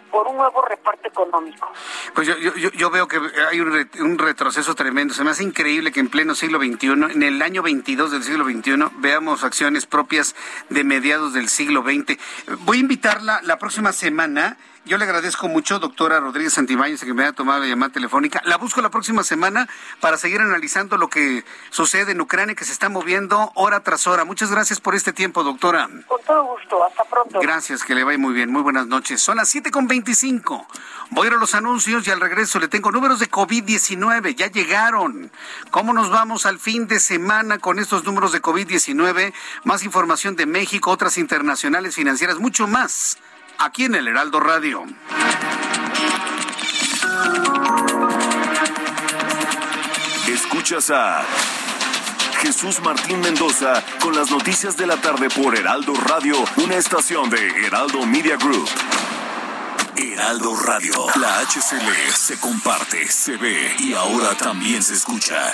por un nuevo reparto económico. Pues yo, yo, yo veo que hay un, un, retroceso tremendo. Se me hace increíble que en pleno siglo XXI, en el año 22 del siglo XXI, veamos acciones propias de mediados del siglo XX. Voy a invitarla la próxima semana yo le agradezco mucho, doctora Rodríguez Santibáñez, que me haya tomado la llamada telefónica. La busco la próxima semana para seguir analizando lo que sucede en Ucrania, que se está moviendo hora tras hora. Muchas gracias por este tiempo, doctora. Con todo gusto. Hasta pronto. Gracias, que le vaya muy bien. Muy buenas noches. Son las 7.25. Voy a ir a los anuncios y al regreso le tengo números de COVID-19. Ya llegaron. ¿Cómo nos vamos al fin de semana con estos números de COVID-19? Más información de México, otras internacionales financieras, mucho más aquí en el Heraldo Radio. Escuchas a Jesús Martín Mendoza con las noticias de la tarde por Heraldo Radio, una estación de Heraldo Media Group. Heraldo Radio, la HCL se comparte, se ve y ahora también se escucha.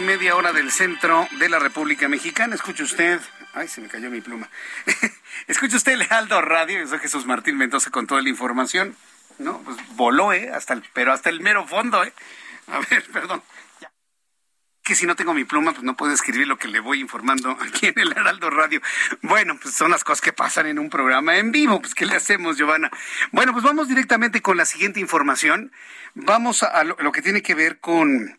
Media hora del centro de la República Mexicana. Escuche usted, ay, se me cayó mi pluma. Escuche usted Lealdo Radio, yo soy Jesús Martín Mendoza con toda la información. No, pues voló, ¿eh? Hasta el, pero hasta el mero fondo, ¿eh? A ver, perdón. Que si no tengo mi pluma, pues no puedo escribir lo que le voy informando aquí en el Heraldo Radio. Bueno, pues son las cosas que pasan en un programa en vivo. Pues, ¿qué le hacemos, Giovanna? Bueno, pues vamos directamente con la siguiente información. Vamos a, lo, que tiene que ver con,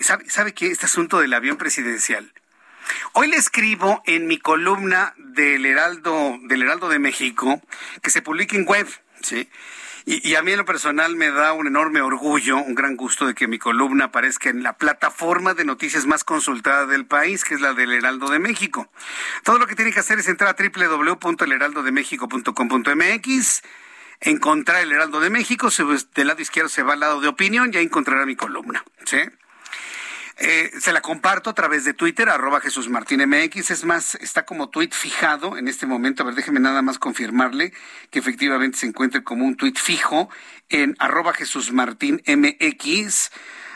¿sabe, ¿sabe qué? Este asunto del avión presidencial. Hoy le escribo en mi columna del Heraldo, del Heraldo de México, que se publica en web, ¿sí? Y, a mí en lo personal me da un enorme orgullo, un gran gusto de que mi columna aparezca en la plataforma de noticias más consultada del país, que es la del Heraldo de México. Todo lo que tiene que hacer es entrar a www.elheraldodemexico.com.mx encontrar el Heraldo de México, del lado izquierdo se va al lado de opinión, ya encontrará mi columna. ¿sí? Eh, se la comparto a través de Twitter, arroba Jesús Martín MX. Es más, está como tweet fijado en este momento. A ver, déjeme nada más confirmarle que efectivamente se encuentre como un tweet fijo en arroba Jesús Martín MX.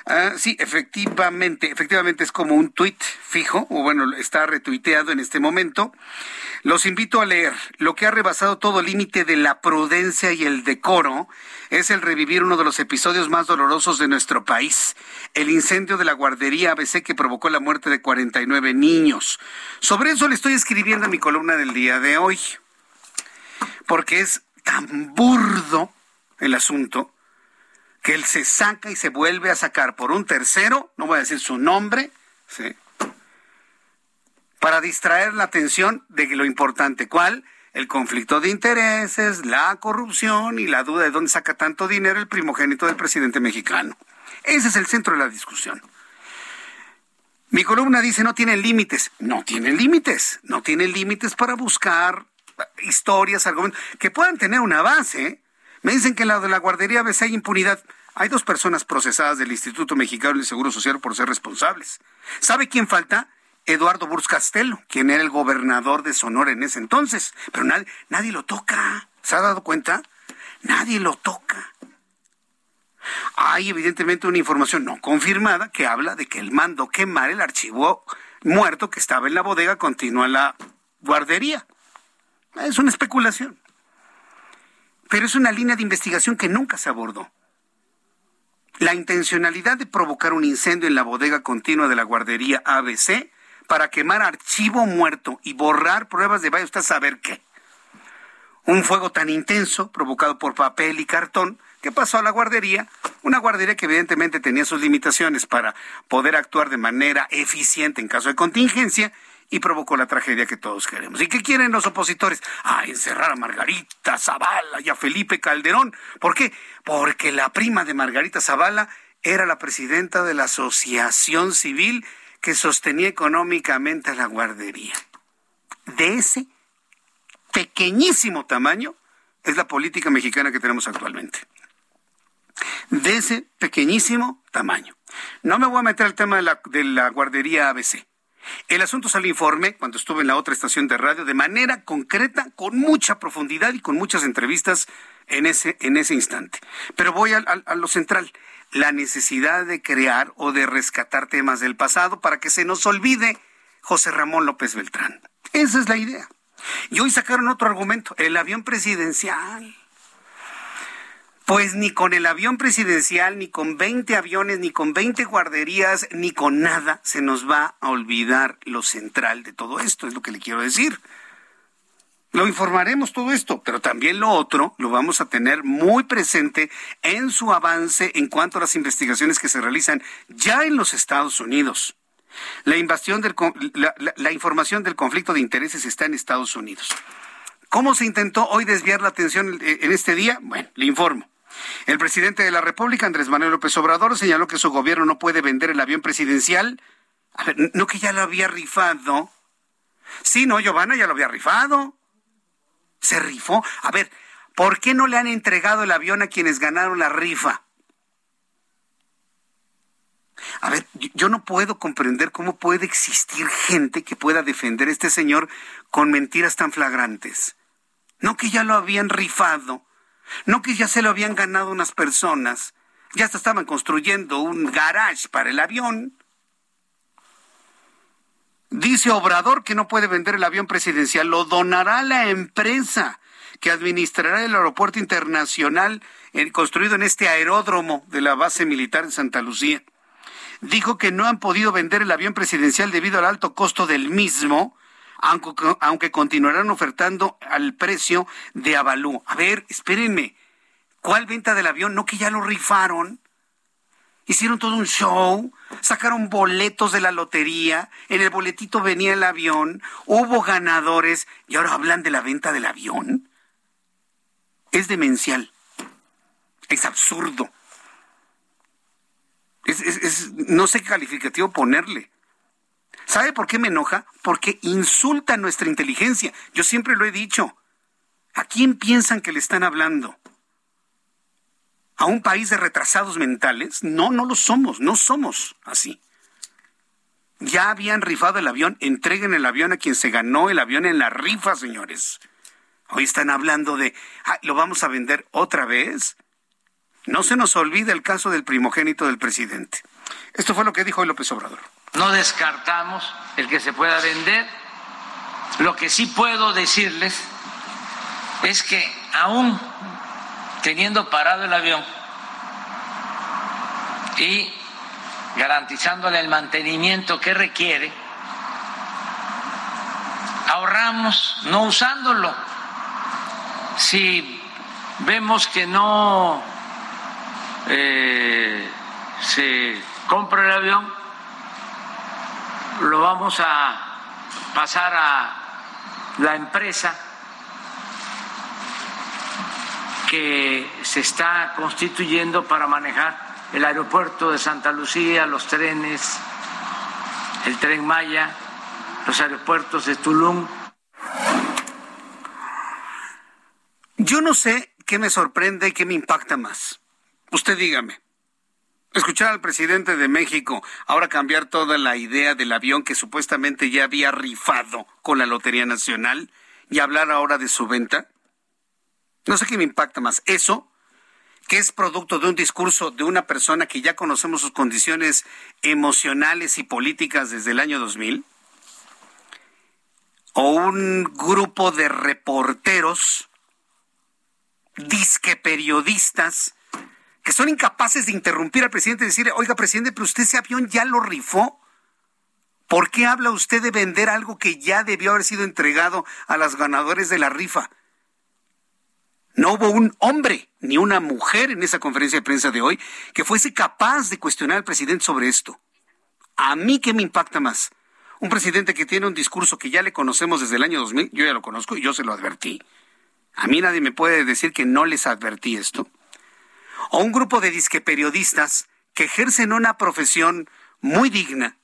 Ah, sí, efectivamente, efectivamente es como un tuit fijo, o bueno, está retuiteado en este momento. Los invito a leer. Lo que ha rebasado todo límite de la prudencia y el decoro es el revivir uno de los episodios más dolorosos de nuestro país, el incendio de la guardería ABC que provocó la muerte de 49 niños. Sobre eso le estoy escribiendo en mi columna del día de hoy, porque es tan burdo el asunto que él se saca y se vuelve a sacar por un tercero, no voy a decir su nombre, ¿sí? para distraer la atención de lo importante. ¿Cuál? El conflicto de intereses, la corrupción y la duda de dónde saca tanto dinero el primogénito del presidente mexicano. Ese es el centro de la discusión. Mi columna dice no tienen límites. No tienen límites. No tienen límites para buscar historias, argumentos, que puedan tener una base, me dicen que en la de la guardería ABC hay impunidad. Hay dos personas procesadas del Instituto Mexicano del Seguro Social por ser responsables. ¿Sabe quién falta? Eduardo Burz Castelo, quien era el gobernador de Sonora en ese entonces. Pero nadie, lo toca. ¿Se ha dado cuenta? Nadie lo toca. Hay evidentemente una información no confirmada que habla de que el mando quemar el archivo muerto que estaba en la bodega continúa la guardería. Es una especulación pero es una línea de investigación que nunca se abordó. La intencionalidad de provocar un incendio en la bodega continua de la guardería ABC para quemar archivo muerto y borrar pruebas de vaya usted a saber qué. Un fuego tan intenso provocado por papel y cartón que pasó a la guardería, una guardería que evidentemente tenía sus limitaciones para poder actuar de manera eficiente en caso de contingencia y provocó la tragedia que todos queremos. ¿Y qué quieren los opositores? Ah, encerrar a Margarita Zavala y a Felipe Calderón. ¿Por qué? Porque la prima de Margarita Zavala era la presidenta de la asociación civil que sostenía económicamente a la guardería. De ese pequeñísimo tamaño es la política mexicana que tenemos actualmente. De ese pequeñísimo tamaño. No me voy a meter al tema de la, de la guardería ABC el asunto salió informe cuando estuve en la otra estación de radio de manera concreta, con mucha profundidad y con muchas entrevistas en ese, en ese instante. Pero voy a lo central, la necesidad de crear o de rescatar temas del pasado para que se nos olvide José Ramón López Beltrán. Esa es la idea. Y hoy sacaron otro argumento, el avión presidencial. Pues ni con el avión presidencial, ni con 20 aviones, ni con 20 guarderías, ni con nada se nos va a olvidar lo central de todo esto, es lo que le quiero decir. Lo informaremos todo esto, pero también lo otro lo vamos a tener muy presente en su avance en cuanto a las investigaciones que se realizan ya en los Estados Unidos. La, invasión del, la, información del conflicto de intereses está en Estados Unidos. ¿Cómo se intentó hoy desviar la atención en este día? Bueno, le informo. El presidente de la República, Andrés Manuel López Obrador, señaló que su gobierno no puede vender el avión presidencial. A ver, no que ya lo había rifado. Sí, no, Giovanna ya lo había rifado. Se rifó. A ver, ¿por qué no le han entregado el avión a quienes ganaron la rifa? A ver, yo no puedo comprender cómo puede existir gente que pueda defender a este señor con mentiras tan flagrantes. No que ya lo habían rifado, no que ya se lo habían ganado unas personas, ya hasta estaban construyendo un garage para el avión. Dice Obrador que no puede vender el avión presidencial, lo donará la empresa que administrará el aeropuerto internacional construido en este aeródromo de la base militar de Santa Lucía. Dijo que no han podido vender el avión presidencial debido al alto costo del mismo, aunque, aunque continuarán ofertando al precio de Avalú. A ver, espérenme, ¿cuál venta del avión? ¿No que ya lo rifaron? Hicieron todo un show, sacaron boletos de la lotería, en el boletito venía el avión, hubo ganadores y ahora hablan de la venta del avión. Es demencial, es absurdo. Es, no sé qué calificativo ponerle. ¿Sabe por qué me enoja? Porque insulta nuestra inteligencia. Yo siempre lo he dicho. ¿A quién piensan que le están hablando? A un país de retrasados mentales? No, no lo somos, no somos así. Ya habían rifado el avión, entreguen el avión a quien se ganó el avión en la rifa, señores. Hoy están hablando de, ¿lo vamos a vender otra vez? No se nos olvide el caso del primogénito del presidente. Esto fue lo que dijo hoy López Obrador. No descartamos el que se pueda vender. Lo que sí puedo decirles es que aún teniendo parado el avión y garantizándole el mantenimiento que requiere, ahorramos no usándolo. Si vemos que no eh, se compra el avión, lo vamos a pasar a la empresa que se está constituyendo para manejar el aeropuerto de Santa Lucía, los trenes, el tren Maya, los aeropuertos de Tulum. Yo no sé qué me sorprende y qué me impacta más. Usted dígame. Escuchar al presidente de México ahora cambiar toda la idea del avión que supuestamente ya había rifado con la Lotería Nacional y hablar ahora de su venta. No sé qué me impacta más, eso, que es producto de un discurso de una persona que ya conocemos sus condiciones emocionales y políticas desde el año 2000, o un grupo de reporteros, disque periodistas, que son incapaces de interrumpir al presidente y decirle, oiga, presidente, pero usted ese avión ya lo rifó. ¿Por qué habla usted de vender algo que ya debió haber sido entregado a los ganadores de la rifa? No hubo un hombre ni una mujer en esa conferencia de prensa de hoy que fuese capaz de cuestionar al presidente sobre esto. A mí, ¿qué me impacta más? Un presidente que tiene un discurso que ya le conocemos desde el año 2000, yo ya lo conozco y yo se lo advertí. A mí nadie me puede decir que no les advertí esto. O un grupo de disque periodistas que ejercen una profesión muy digna,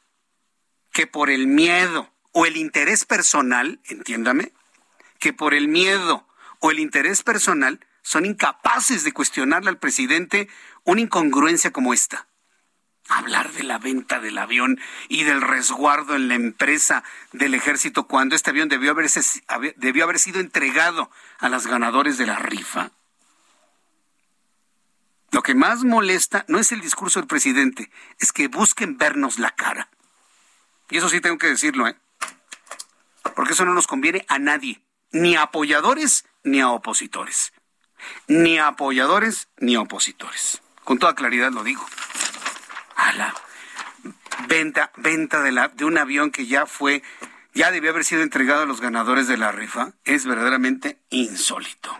que por el miedo o el interés personal, entiéndame, que por el miedo o el interés personal son incapaces de cuestionarle al presidente una incongruencia como esta. Hablar de la venta del avión y del resguardo en la empresa del ejército cuando este avión debió, debió haber sido entregado a los ganadores de la rifa. Lo que más molesta no es el discurso del presidente, es que busquen vernos la cara. Y eso sí tengo que decirlo, ¿eh? Porque eso no nos conviene a nadie, ni a apoyadores ni a opositores. Ni a apoyadores ni a opositores. Con toda claridad lo digo. A la venta, venta de, la, de un avión que ya fue ya debió haber sido entregado a los ganadores de la rifa, es verdaderamente insólito.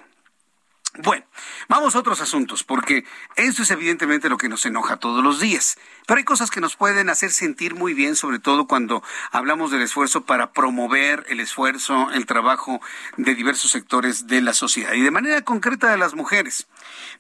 Bueno, vamos a otros asuntos, porque eso es evidentemente lo que nos enoja todos los días. Pero hay cosas que nos pueden hacer sentir muy bien, sobre todo cuando hablamos del esfuerzo para promover el esfuerzo, el trabajo de diversos sectores de la sociedad y de manera concreta de las mujeres.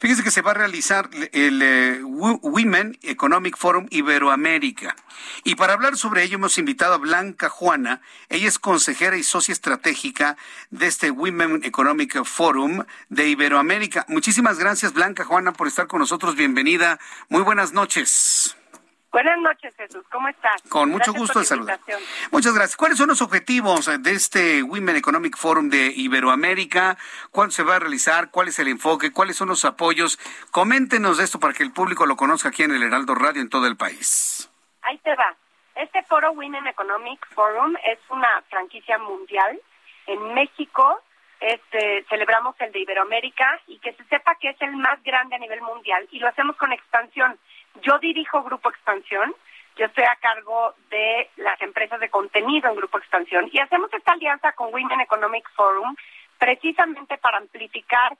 Fíjense que se va a realizar el eh, Women Economic Forum Iberoamérica. Y para hablar sobre ello hemos invitado a Blanca Juana. Ella es consejera y socia estratégica de este Women Economic Forum de Iberoamérica. Muchísimas gracias, Blanca Juana, por estar con nosotros. Bienvenida. Muy buenas noches. Buenas noches, Jesús. ¿Cómo estás? Con mucho gusto de saludar. Muchas gracias. ¿Cuáles son los objetivos de este Women Economic Forum de Iberoamérica? ¿Cuándo se va a realizar? ¿Cuál es el enfoque? ¿Cuáles son los apoyos? Coméntenos de esto para que el público lo conozca aquí en el Heraldo Radio en todo el país. Ahí te va. Este foro Women Economic Forum es una franquicia mundial. En México este, celebramos el de Iberoamérica y que se sepa que es el más grande a nivel mundial y lo hacemos con expansión yo dirijo Grupo Expansión, yo estoy a cargo de las empresas de contenido en Grupo Expansión y hacemos esta alianza con Women Economic Forum precisamente para amplificar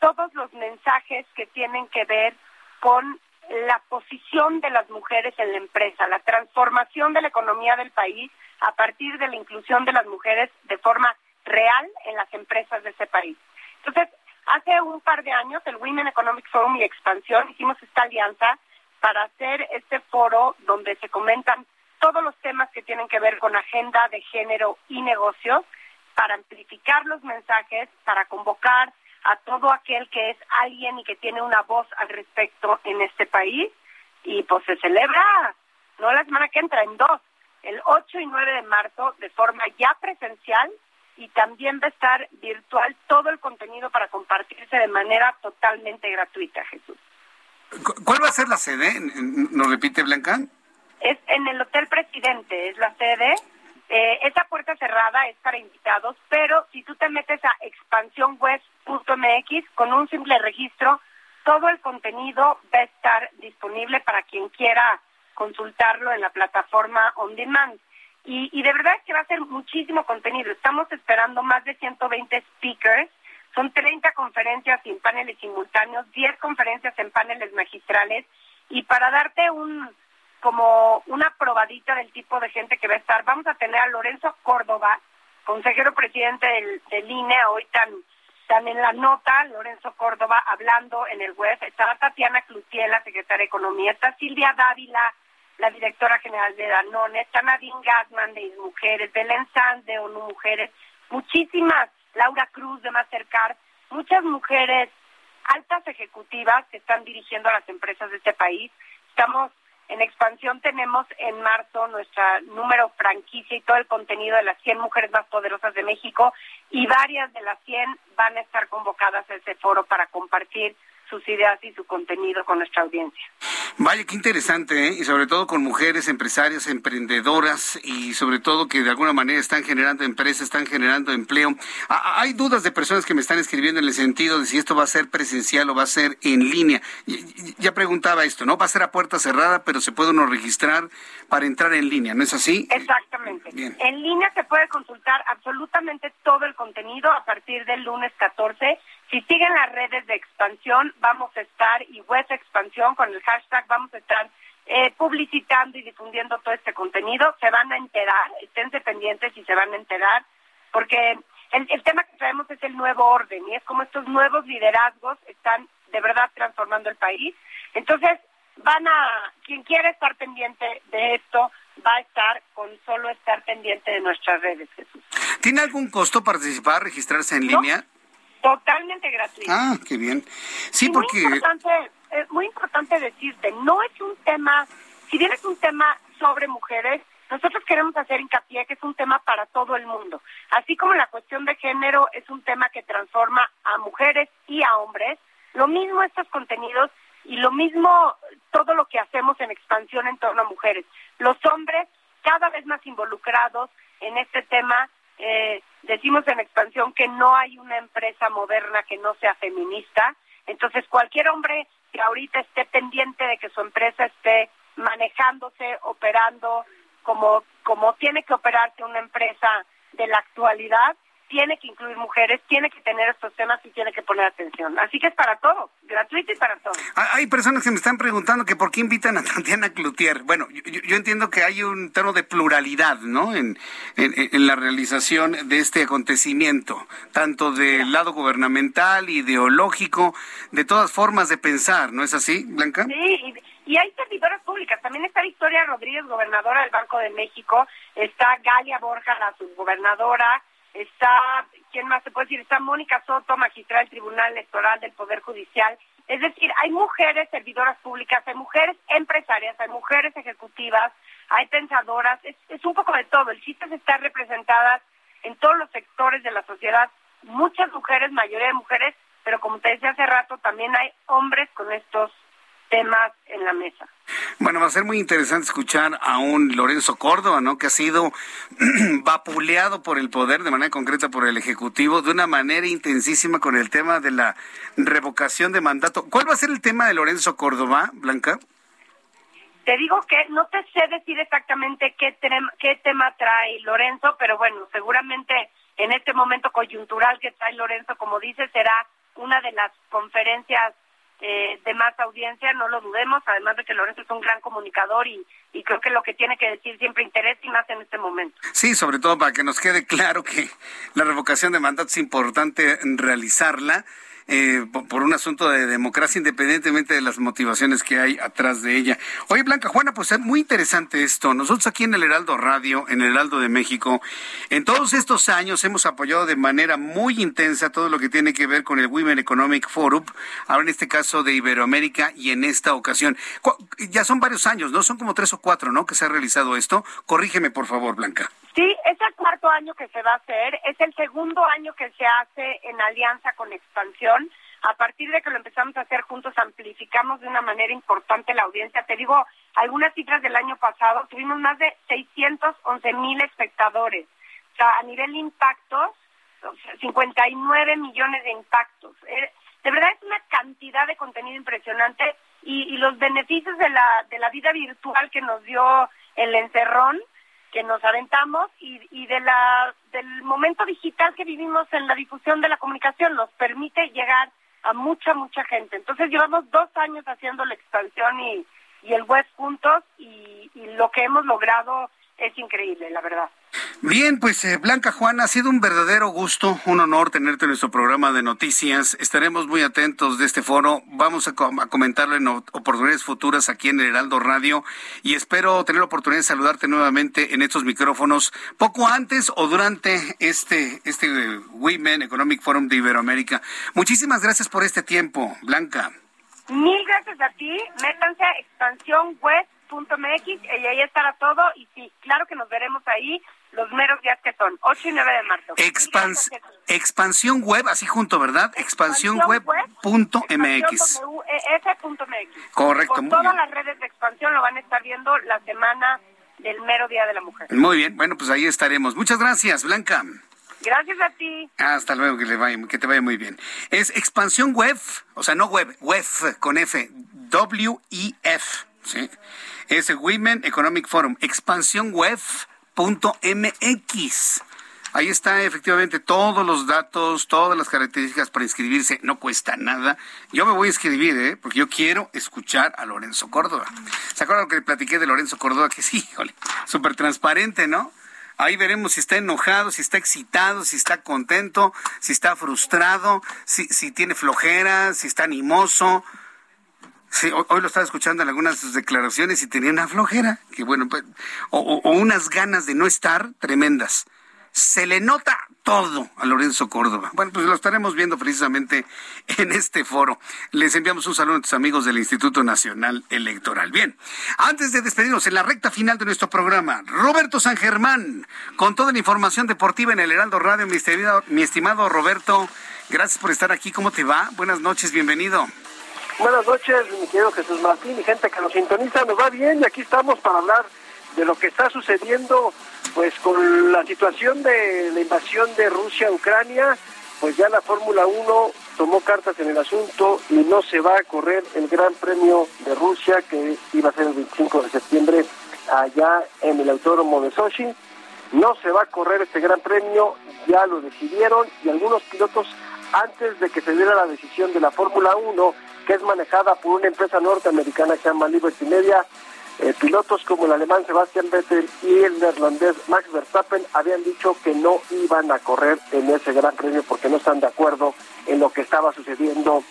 todos los mensajes que tienen que ver con la posición de las mujeres en la empresa, la transformación de la economía del país a partir de la inclusión de las mujeres de forma real en las empresas de ese país. Entonces, hace un par de años el Women Economic Forum y Expansión hicimos esta alianza para hacer este foro donde se comentan todos los temas que tienen que ver con agenda de género y negocios, para amplificar los mensajes, para convocar a todo aquel que es alguien y que tiene una voz al respecto en este país. Y pues se celebra, no la semana que entra, en dos, el 8 y 9 de marzo, de forma ya presencial y también va a estar virtual todo el contenido para compartirse de manera totalmente gratuita, Jesús. ¿Cuál va a ser la sede? ¿Nos repite Blanca? Es en el Hotel Presidente, es la sede. Eh, esa puerta cerrada es para invitados, pero si tú te metes a expansionweb.mx con un simple registro, todo el contenido va a estar disponible para quien quiera consultarlo en la plataforma On Demand. Y, y de verdad es que va a ser muchísimo contenido. Estamos esperando más de 120 speakers son 30 conferencias sin paneles simultáneos, 10 conferencias en paneles magistrales y para darte un como una probadita del tipo de gente que va a estar, vamos a tener a Lorenzo Córdoba, consejero presidente del, del INE, hoy tan, tan en la nota, Lorenzo Córdoba hablando en el web, está Tatiana Clutiel, la secretaria de Economía, está Silvia Dávila, la directora general de Danone, está Nadine Gassman de Mujeres, Belén Sanz de ONU Mujeres, muchísimas Laura Cruz de Mastercard, muchas mujeres altas ejecutivas que están dirigiendo a las empresas de este país. Estamos en expansión, tenemos en marzo nuestra número franquicia y todo el contenido de las 100 mujeres más poderosas de México y varias de las 100 van a estar convocadas a ese foro para compartir sus ideas y su contenido con nuestra audiencia. Vaya, qué interesante, ¿eh? y sobre todo con mujeres empresarias, emprendedoras, y sobre todo que de alguna manera están generando empresas, están generando empleo. hay dudas de personas que me están escribiendo en el sentido de si esto va a ser presencial o va a ser en línea. Ya preguntaba esto, ¿no? Va a ser a puerta cerrada, pero se puede uno registrar para entrar en línea, ¿no es así? Exactamente. En línea se puede consultar absolutamente todo el contenido a partir del lunes 14 si siguen las redes de expansión, vamos a estar, y web expansión con el hashtag, vamos a estar eh, publicitando y difundiendo todo este contenido. Se van a enterar, estén pendientes y se van a enterar, porque el, el tema que traemos es el nuevo orden y es como estos nuevos liderazgos están de verdad transformando el país. Entonces, van a, quien quiera estar pendiente de esto, va a estar con solo estar pendiente de nuestras redes, Jesús. ¿Tiene algún costo participar, registrarse en línea? Totalmente gratuito. Ah, qué bien. Sí, porque... Muy importante, es muy importante decirte, no es un tema, si bien es un tema sobre mujeres, nosotros queremos hacer hincapié que es un tema para todo el mundo. Así como la cuestión de género es un tema que transforma a mujeres y a hombres, lo mismo estos contenidos y lo mismo todo lo que hacemos en expansión en torno a mujeres. Los hombres cada vez más involucrados en este tema eh, decimos en expansión que no hay una empresa moderna que no sea feminista. Entonces, cualquier hombre que ahorita esté pendiente de que su empresa esté manejándose, operando como, como tiene que operarse una empresa de la actualidad, tiene que incluir mujeres, tiene que tener estos temas y tiene que poner atención. Así que es para todo, gratuito y para todo. Hay personas que me están preguntando que por qué invitan a Tatiana Cloutier. Bueno, yo, entiendo que hay un tono de pluralidad, ¿no? En, en, la realización de este acontecimiento, tanto del lado gubernamental, ideológico, de todas formas de pensar, ¿no es así, Blanca? Sí, y, hay servidoras públicas. También está Victoria Rodríguez, gobernadora del Banco de México, está Galia Borja, la subgobernadora, está, ¿quién más se puede decir? Está Mónica Soto, magistrada del Tribunal Electoral del Poder Judicial. Es decir, hay mujeres servidoras públicas, hay mujeres empresarias, hay mujeres ejecutivas, hay pensadoras, es, es un poco de todo. El chiste es estar representadas en todos los sectores de la sociedad, muchas mujeres, mayoría de mujeres, pero como te decía hace rato, también hay hombres con estos temas en la mesa. Bueno, va a ser muy interesante escuchar a un Lorenzo Córdoba, ¿no? Que ha sido vapuleado por el poder, de manera concreta por el Ejecutivo, de una manera intensísima con el tema de la revocación de mandato. ¿Cuál va a ser el tema de Lorenzo Córdoba, Blanca? Te digo que no te sé decir exactamente qué, qué tema trae Lorenzo, pero bueno, seguramente en este momento coyuntural que trae Lorenzo, como dice, será una de las conferencias eh, de más audiencia, no lo dudemos, además de que Lorenzo es un gran comunicador y, y creo que lo que tiene que decir siempre interesa y más en este momento. Sí, sobre todo para que nos quede claro que la revocación de mandato es importante realizarla eh, por, un asunto de democracia independientemente de las motivaciones que hay atrás de ella. Oye, Blanca Juana, pues es muy interesante esto. Nosotros aquí en el Heraldo Radio, en el Heraldo de México, en todos estos años hemos apoyado de manera muy intensa todo lo que tiene que ver con el Women Economic Forum, ahora en este caso de Iberoamérica y en esta ocasión. Ya son varios años, ¿no? Son como tres o cuatro, ¿no? Que se ha realizado esto. Corrígeme, por favor, Blanca. Sí, es el cuarto año que se va a hacer, es el segundo año que se hace en alianza con Expansión. A partir de que lo empezamos a hacer juntos, amplificamos de una manera importante la audiencia. Te digo, algunas cifras del año pasado, tuvimos más de 611 mil espectadores. O sea, a nivel impactos, 59 millones de impactos. Eh, de verdad es una cantidad de contenido impresionante y, y los beneficios de la, de la vida virtual que nos dio el encerrón, que nos aventamos y, y de la, del momento digital que vivimos en la difusión de la comunicación nos permite llegar a mucha, mucha gente. Entonces llevamos dos años haciendo la expansión y, y el web juntos y, y lo que hemos logrado es increíble, la verdad. Bien, pues eh, Blanca Juana, ha sido un verdadero gusto, un honor tenerte en nuestro programa de noticias. Estaremos muy atentos de este foro. Vamos a, comentarlo en oportunidades futuras aquí en el Heraldo Radio y espero tener la oportunidad de saludarte nuevamente en estos micrófonos poco antes o durante este, este eh, Women Economic Forum de Iberoamérica. Muchísimas gracias por este tiempo, Blanca. Mil gracias a ti. Métanse a expansión web .mx y ahí estará todo y sí, claro que nos veremos ahí los meros días que son, 8 y 9 de marzo. expansión web, así junto, ¿verdad? Expansión, web, punto mx. Correcto. Con todas las redes de expansión lo van a estar viendo la semana del mero Día de la Mujer. Muy bien, bueno, pues ahí estaremos. Muchas gracias, Blanca. Gracias a ti. Hasta luego, que, le vaya, que te vaya muy bien. Es expansión web, o sea, no web, web con F, W-I-F, ¿sí? es Women Economic Forum, expansiónweb.mx. Ahí está efectivamente todos los datos, todas las características para inscribirse. No cuesta nada. Yo me voy a inscribir, ¿eh? porque yo quiero escuchar a Lorenzo Córdoba. ¿Se acuerdan que le platiqué de Lorenzo Córdoba? Que sí, súper transparente, ¿no? Ahí veremos si está enojado, si está excitado, si está contento, si está frustrado, si, si tiene flojera, si está animoso. Sí, hoy, lo estaba escuchando en algunas de sus declaraciones y tenía una flojera, que bueno, pues, o, unas ganas de no estar tremendas. Se le nota todo a Lorenzo Córdoba. Bueno, pues lo estaremos viendo precisamente en este foro. Les enviamos un saludo a nuestros amigos del Instituto Nacional Electoral. Bien, antes de despedirnos en la recta final de nuestro programa, Roberto San Germán, con toda la información deportiva en el Heraldo Radio, mi estimado, mi estimado Roberto, gracias por estar aquí. ¿Cómo te va? Buenas noches, bienvenido. Buenas noches, mi querido Jesús Martín y gente que nos sintoniza. Nos va bien y aquí estamos para hablar de lo que está sucediendo pues con la situación de la invasión de Rusia a Ucrania. Pues ya la Fórmula 1 tomó cartas en el asunto y no se va a correr el Gran Premio de Rusia que iba a ser el 25 de septiembre allá en el Autódromo de Sochi. No se va a correr este gran premio, ya lo decidieron y algunos pilotos antes de que se diera la decisión de la Fórmula 1, que es manejada por una empresa norteamericana que se llama Liberty Media, eh, pilotos como el alemán Sebastian Vettel y el neerlandés Max Verstappen habían dicho que no iban a correr en ese gran premio porque no están de acuerdo en lo que estaba sucediendo,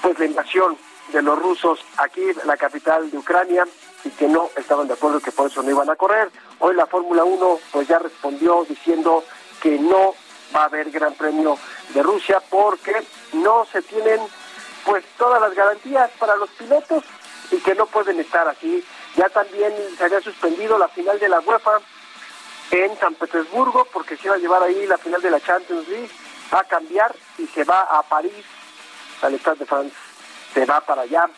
pues la invasión de los rusos aquí la capital de Ucrania y que no estaban de acuerdo que por eso no iban a correr. Hoy la Fórmula 1 pues ya respondió diciendo que no va a haber Gran Premio de Rusia porque no se tienen pues todas las garantías para los pilotos y que no pueden estar aquí. Ya también se había suspendido la final de la UEFA en San Petersburgo porque se iba a llevar ahí la final de la Champions League. A cambiar y se va a París, al Stade de France. Se va para allá.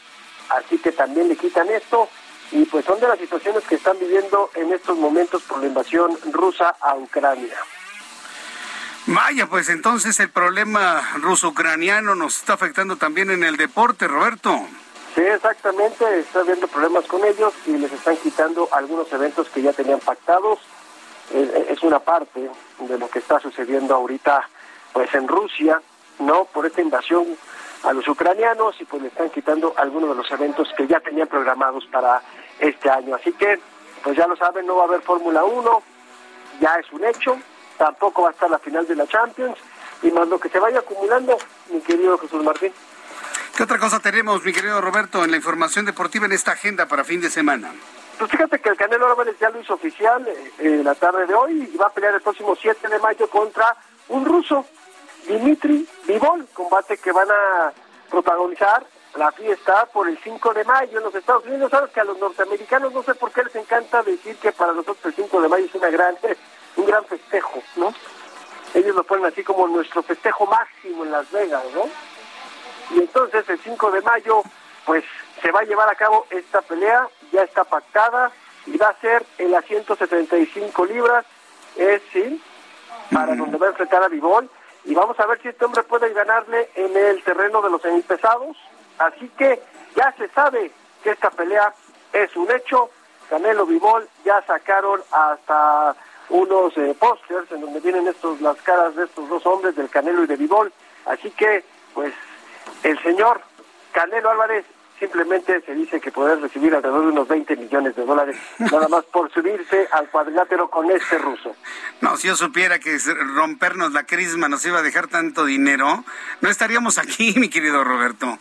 Así que también le quitan esto y pues son de las situaciones que están viviendo en estos momentos por la invasión rusa a Ucrania. Vaya, pues entonces el problema ruso-ucraniano nos está afectando también en el deporte, Roberto. Sí, exactamente, está habiendo problemas con ellos y les están quitando algunos eventos que ya tenían pactados. Es una parte de lo que está sucediendo ahorita pues en Rusia, ¿no? Por esta invasión a los ucranianos y pues le están quitando algunos de los eventos que ya tenían programados para este año. Así que, pues ya lo saben, no va a haber Fórmula 1, ya es un hecho, tampoco va a estar la final de la Champions y más lo que se vaya acumulando, mi querido Jesús Martín. ¿Qué otra cosa tenemos, mi querido Roberto, en la información deportiva en esta agenda para fin de semana? Pues fíjate que el Canelo Álvarez ya lo hizo oficial eh, la tarde de hoy y va a pelear el próximo 7 de mayo contra un ruso, Dimitri Vivol, combate que van a protagonizar la fiesta por el 5 de mayo en los Estados Unidos. Sabes que a los norteamericanos no sé por qué les encanta decir que para nosotros el 5 de mayo es una gran, un gran festejo, ¿no? Ellos lo ponen así como nuestro festejo máximo en Las Vegas, ¿no? Y entonces el 5 de mayo, pues se va a llevar a cabo esta pelea, ya está pactada y va a ser en las 175 libras, es sí, para donde va a enfrentar a Vivol y vamos a ver si este hombre puede ganarle en el terreno de los semipesados. Así que ya se sabe que esta pelea es un hecho. Canelo Vivol ya sacaron hasta unos eh, pósters en donde vienen estos las caras de estos dos hombres, del Canelo y de Vivol. Así que, pues, el señor Canelo Álvarez simplemente se dice que poder recibir alrededor de unos 20 millones de dólares, nada más por subirse al cuadrilátero con este ruso. No, si yo supiera que rompernos la crisma nos iba a dejar tanto dinero, no estaríamos aquí, mi querido Roberto.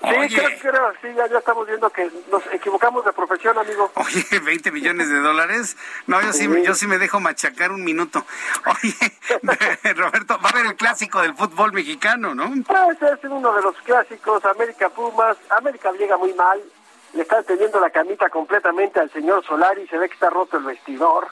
Sí, creo, sí, ya, estamos viendo que nos equivocamos de profesión, amigo. Oye, 20 millones de dólares. No, yo sí, yo sí me dejo machacar un minuto. Oye, Roberto, va a haber el clásico del fútbol mexicano, ¿no? Pues es uno de los clásicos, América Pumas. América llega muy mal. Le están teniendo la camita completamente al señor Solari. Se ve que está roto el vestidor.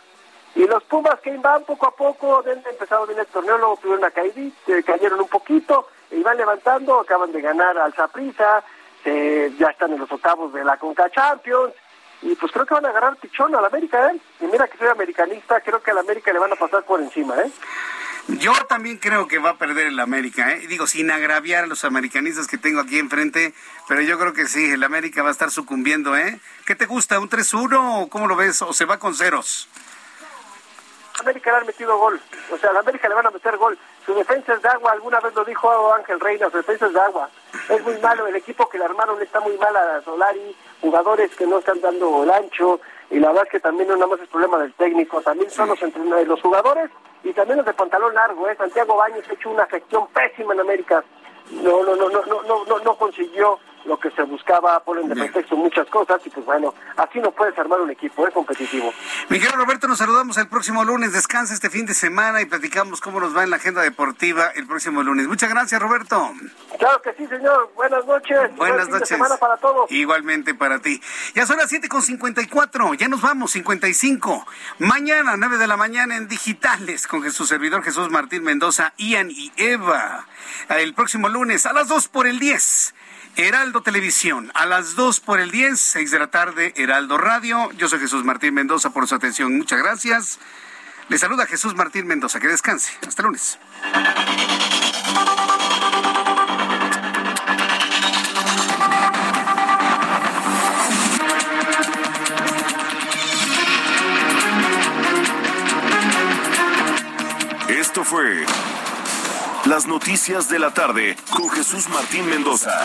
Y los Pumas que van poco a poco, han empezado bien el torneo, luego tuvieron una caída, cayeron un poquito y van levantando, acaban de ganar al Zaprisa, ya están en los octavos de la Conca Champions, y pues creo que van a agarrar pichón al América, ¿eh? Y mira que soy americanista, creo que al América le van a pasar por encima, ¿eh? Yo también creo que va a perder el América, ¿eh? Digo, sin agraviar a los americanistas que tengo aquí enfrente, pero yo creo que sí, el América va a estar sucumbiendo, ¿eh? ¿Qué te gusta, un 3-1 o cómo lo ves? ¿O se va con ceros? América le han metido gol. O sea, a América le van a meter gol. Su defensa es de agua, alguna vez lo dijo Ángel Reina, su defensa es de agua. Es muy malo, el equipo que le armaron está muy mal a Solari, jugadores que no están dando el ancho, y la verdad es que también no nada más es problema del técnico, también son los entrenadores, los jugadores y también los de pantalón largo, ¿eh? Santiago Baños ha hecho una gestión pésima en América. No, no, no, no, no, no, no consiguió lo que se buscaba, ponen de pretexto muchas cosas y pues bueno, así no puedes armar un equipo, es competitivo. Miguel Roberto, nos saludamos el próximo lunes, descansa este fin de semana y platicamos cómo nos va en la agenda deportiva el próximo lunes. Muchas gracias, Roberto. Claro que sí, señor. Buenas noches. Buenas noches. semana para todos. Igualmente para ti. Ya son las siete con 54, ya nos vamos, 55. Mañana, 9 de la mañana en Digitales con su servidor Jesús Martín Mendoza, Ian y Eva. El próximo lunes a las 2 por el 10. Heraldo Televisión, a las 2 por el 10, 6 de la tarde, Heraldo Radio. Yo soy Jesús Martín Mendoza por su atención. Muchas gracias. Le saluda Jesús Martín Mendoza. Que descanse. Hasta lunes. Esto fue Las Noticias de la Tarde con Jesús Martín Mendoza.